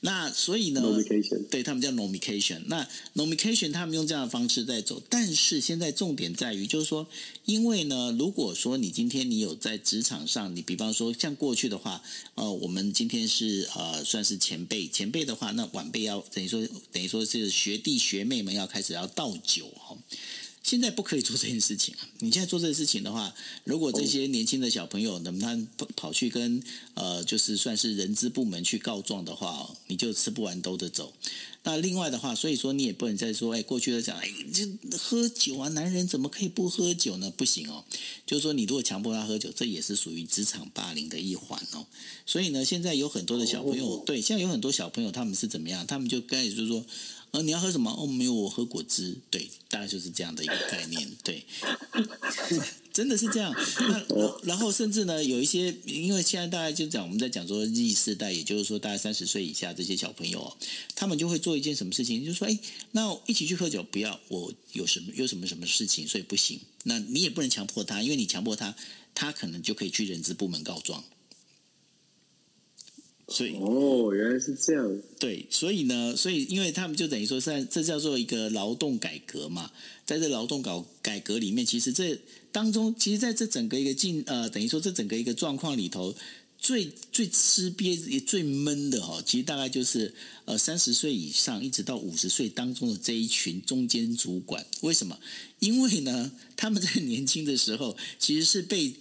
A: 那所以呢，Nomication. 对他们叫 nomication。那 nomication 他们用这样的方式在走，但是现在重点在于，就是说，因为呢，如果说你今天你有在职场上，你比方说像过去的话，呃，我们今天是呃算是前辈，前辈的话，那晚辈要等于说等于说是学弟学妹们要开始要倒酒哈。现在不可以做这件事情啊！你现在做这件事情的话，如果这些年轻的小朋友能他跑去跟呃，就是算是人资部门去告状的话，你就吃不完兜着走。那另外的话，所以说你也不能再说，哎，过去的讲，哎，这喝酒啊，男人怎么可以不喝酒呢？不行哦，就是说你如果强迫他喝酒，这也是属于职场霸凌的一环哦。所以呢，现在有很多的小朋友，对，现在有很多小朋友他们是怎么样？他们就开始就是说。呃，你要喝什么？哦，没有，我喝果汁。对，大概就是这样的一个概念。对，真的是这样。那然后甚至呢，有一些，因为现在大家就讲我们在讲说 Z 世代，也就是说大概三十岁以下这些小朋友，他们就会做一件什么事情，就说，哎，那一起去喝酒，不要，我有什么有什么什么事情，所以不行。那你也不能强迫他，因为你强迫他，他可能就可以去人资部门告状。所以
B: 哦，原来是这样。
A: 对，所以呢，所以因为他们就等于说，在这叫做一个劳动改革嘛，在这劳动搞改革里面，其实这当中，其实在这整个一个进呃，等于说这整个一个状况里头。最最吃憋也最闷的哈，其实大概就是呃三十岁以上一直到五十岁当中的这一群中间主管。为什么？因为呢，他们在 年轻的时候其实是被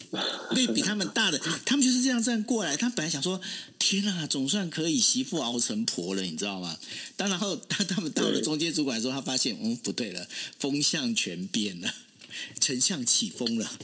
A: 被比他们大的，他们就是这样这样过来。他本来想说，天啊，总算可以媳妇熬成婆了，你知道吗？当然后当他们到了中间主管的时候，他发现嗯不对了，风向全变了，丞相起风了。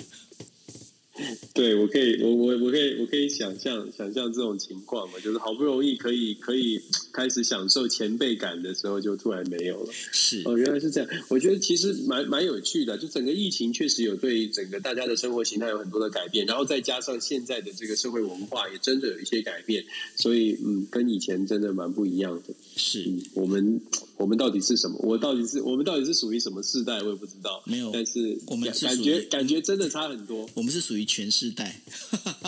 B: 对，我可以，我我我可以，我可以想象想象这种情况嘛，就是好不容易可以可以开始享受前辈感的时候，就突然没有了。
A: 是
B: 哦，原来是这样。我觉得其实蛮蛮有趣的，就整个疫情确实有对整个大家的生活形态有很多的改变，然后再加上现在的这个社会文化也真的有一些改变，所以嗯，跟以前真的蛮不一样的。
A: 是，
B: 嗯，我们。我们到底是什么？我到底是我们到底是属于什么世代？我也不知道。
A: 没有，
B: 但是
A: 我们是
B: 感觉感觉真的差很多。
A: 我们是属于全世代，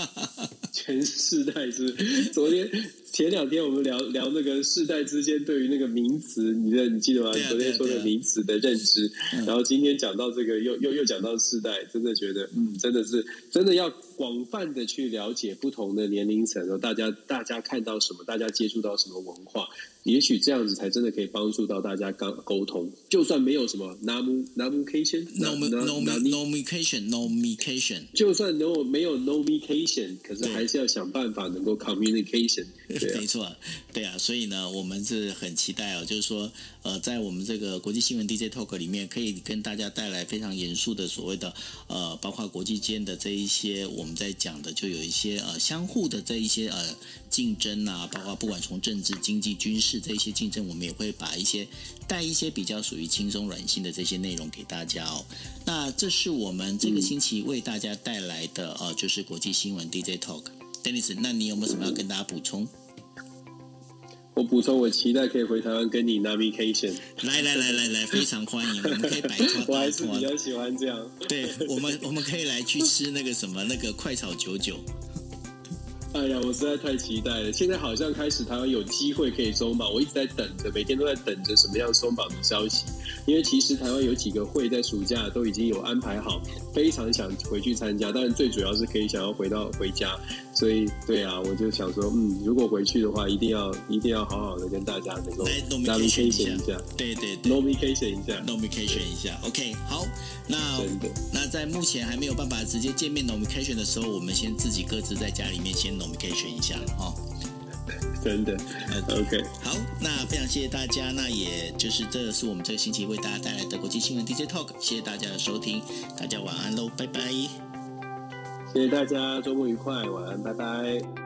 B: 全世代是。昨天前两天我们聊聊那个世代之间对于那个名词，你的你记得
A: 吗？啊、
B: 昨天说的名词的认知，
A: 啊啊，
B: 然后今天讲到这个，又又又讲到世代，真的觉得嗯，真的是真的要广泛的去了解不同的年龄层，大家大家看到什么，大家接触到什么文化。也许这样子才真的可以帮助到大家刚沟通，就算没有什么 nom nomication
A: nomication nomication，
B: 就算 no 没有 nomication，可是还是要想办法能够 communication。
A: 没错，对啊，所以呢，我们是很期待哦，就是说，呃，在我们这个国际新闻 DJ Talk 里面，可以跟大家带来非常严肃的所谓的呃，包括国际间的这一些我们在讲的，就有一些呃相互的这一些呃竞争啊，包括不管从政治、经济、军事。这一些竞争，我们也会把一些带一些比较属于轻松软性的这些内容给大家哦。那这是我们这个星期为大家带来的呃，就是国际新闻 DJ Talk。Dennis，那你有没有什么要跟大家补充？
B: 我补充，我期待可以回台湾跟你 navigation。
A: 来来来来来，非常欢迎，我们可以摆脱。
B: 我还是比较喜欢这样。
A: 对我们，我们可以来去吃那个什么那个快炒九九。
B: 哎呀，我实在太期待了！现在好像开始台湾有机会可以松绑，我一直在等着，每天都在等着什么样松绑的消息。因为其实台湾有几个会在暑假都已经有安排好，非常想回去参加，当然最主要是可以想要回到回家，所以对啊，我就想说，嗯，如果回去的话，一定要一定要好好的跟大家能够
A: nomination 一下，对对对
B: ，nomination 一下
A: ，nomination 一下，OK，好，那那在目前还没有办法直接见面 nomination 的时候，我们先自己各自在家里面先 nomination 一下哦。
B: 真的，OK，
A: 好，那非常谢谢大家，那也就是这是我们这个星期为大家带来的国际新闻 DJ Talk，谢谢大家的收听，大家晚安喽，拜拜，
B: 谢谢大家，周末愉快，晚安，拜拜。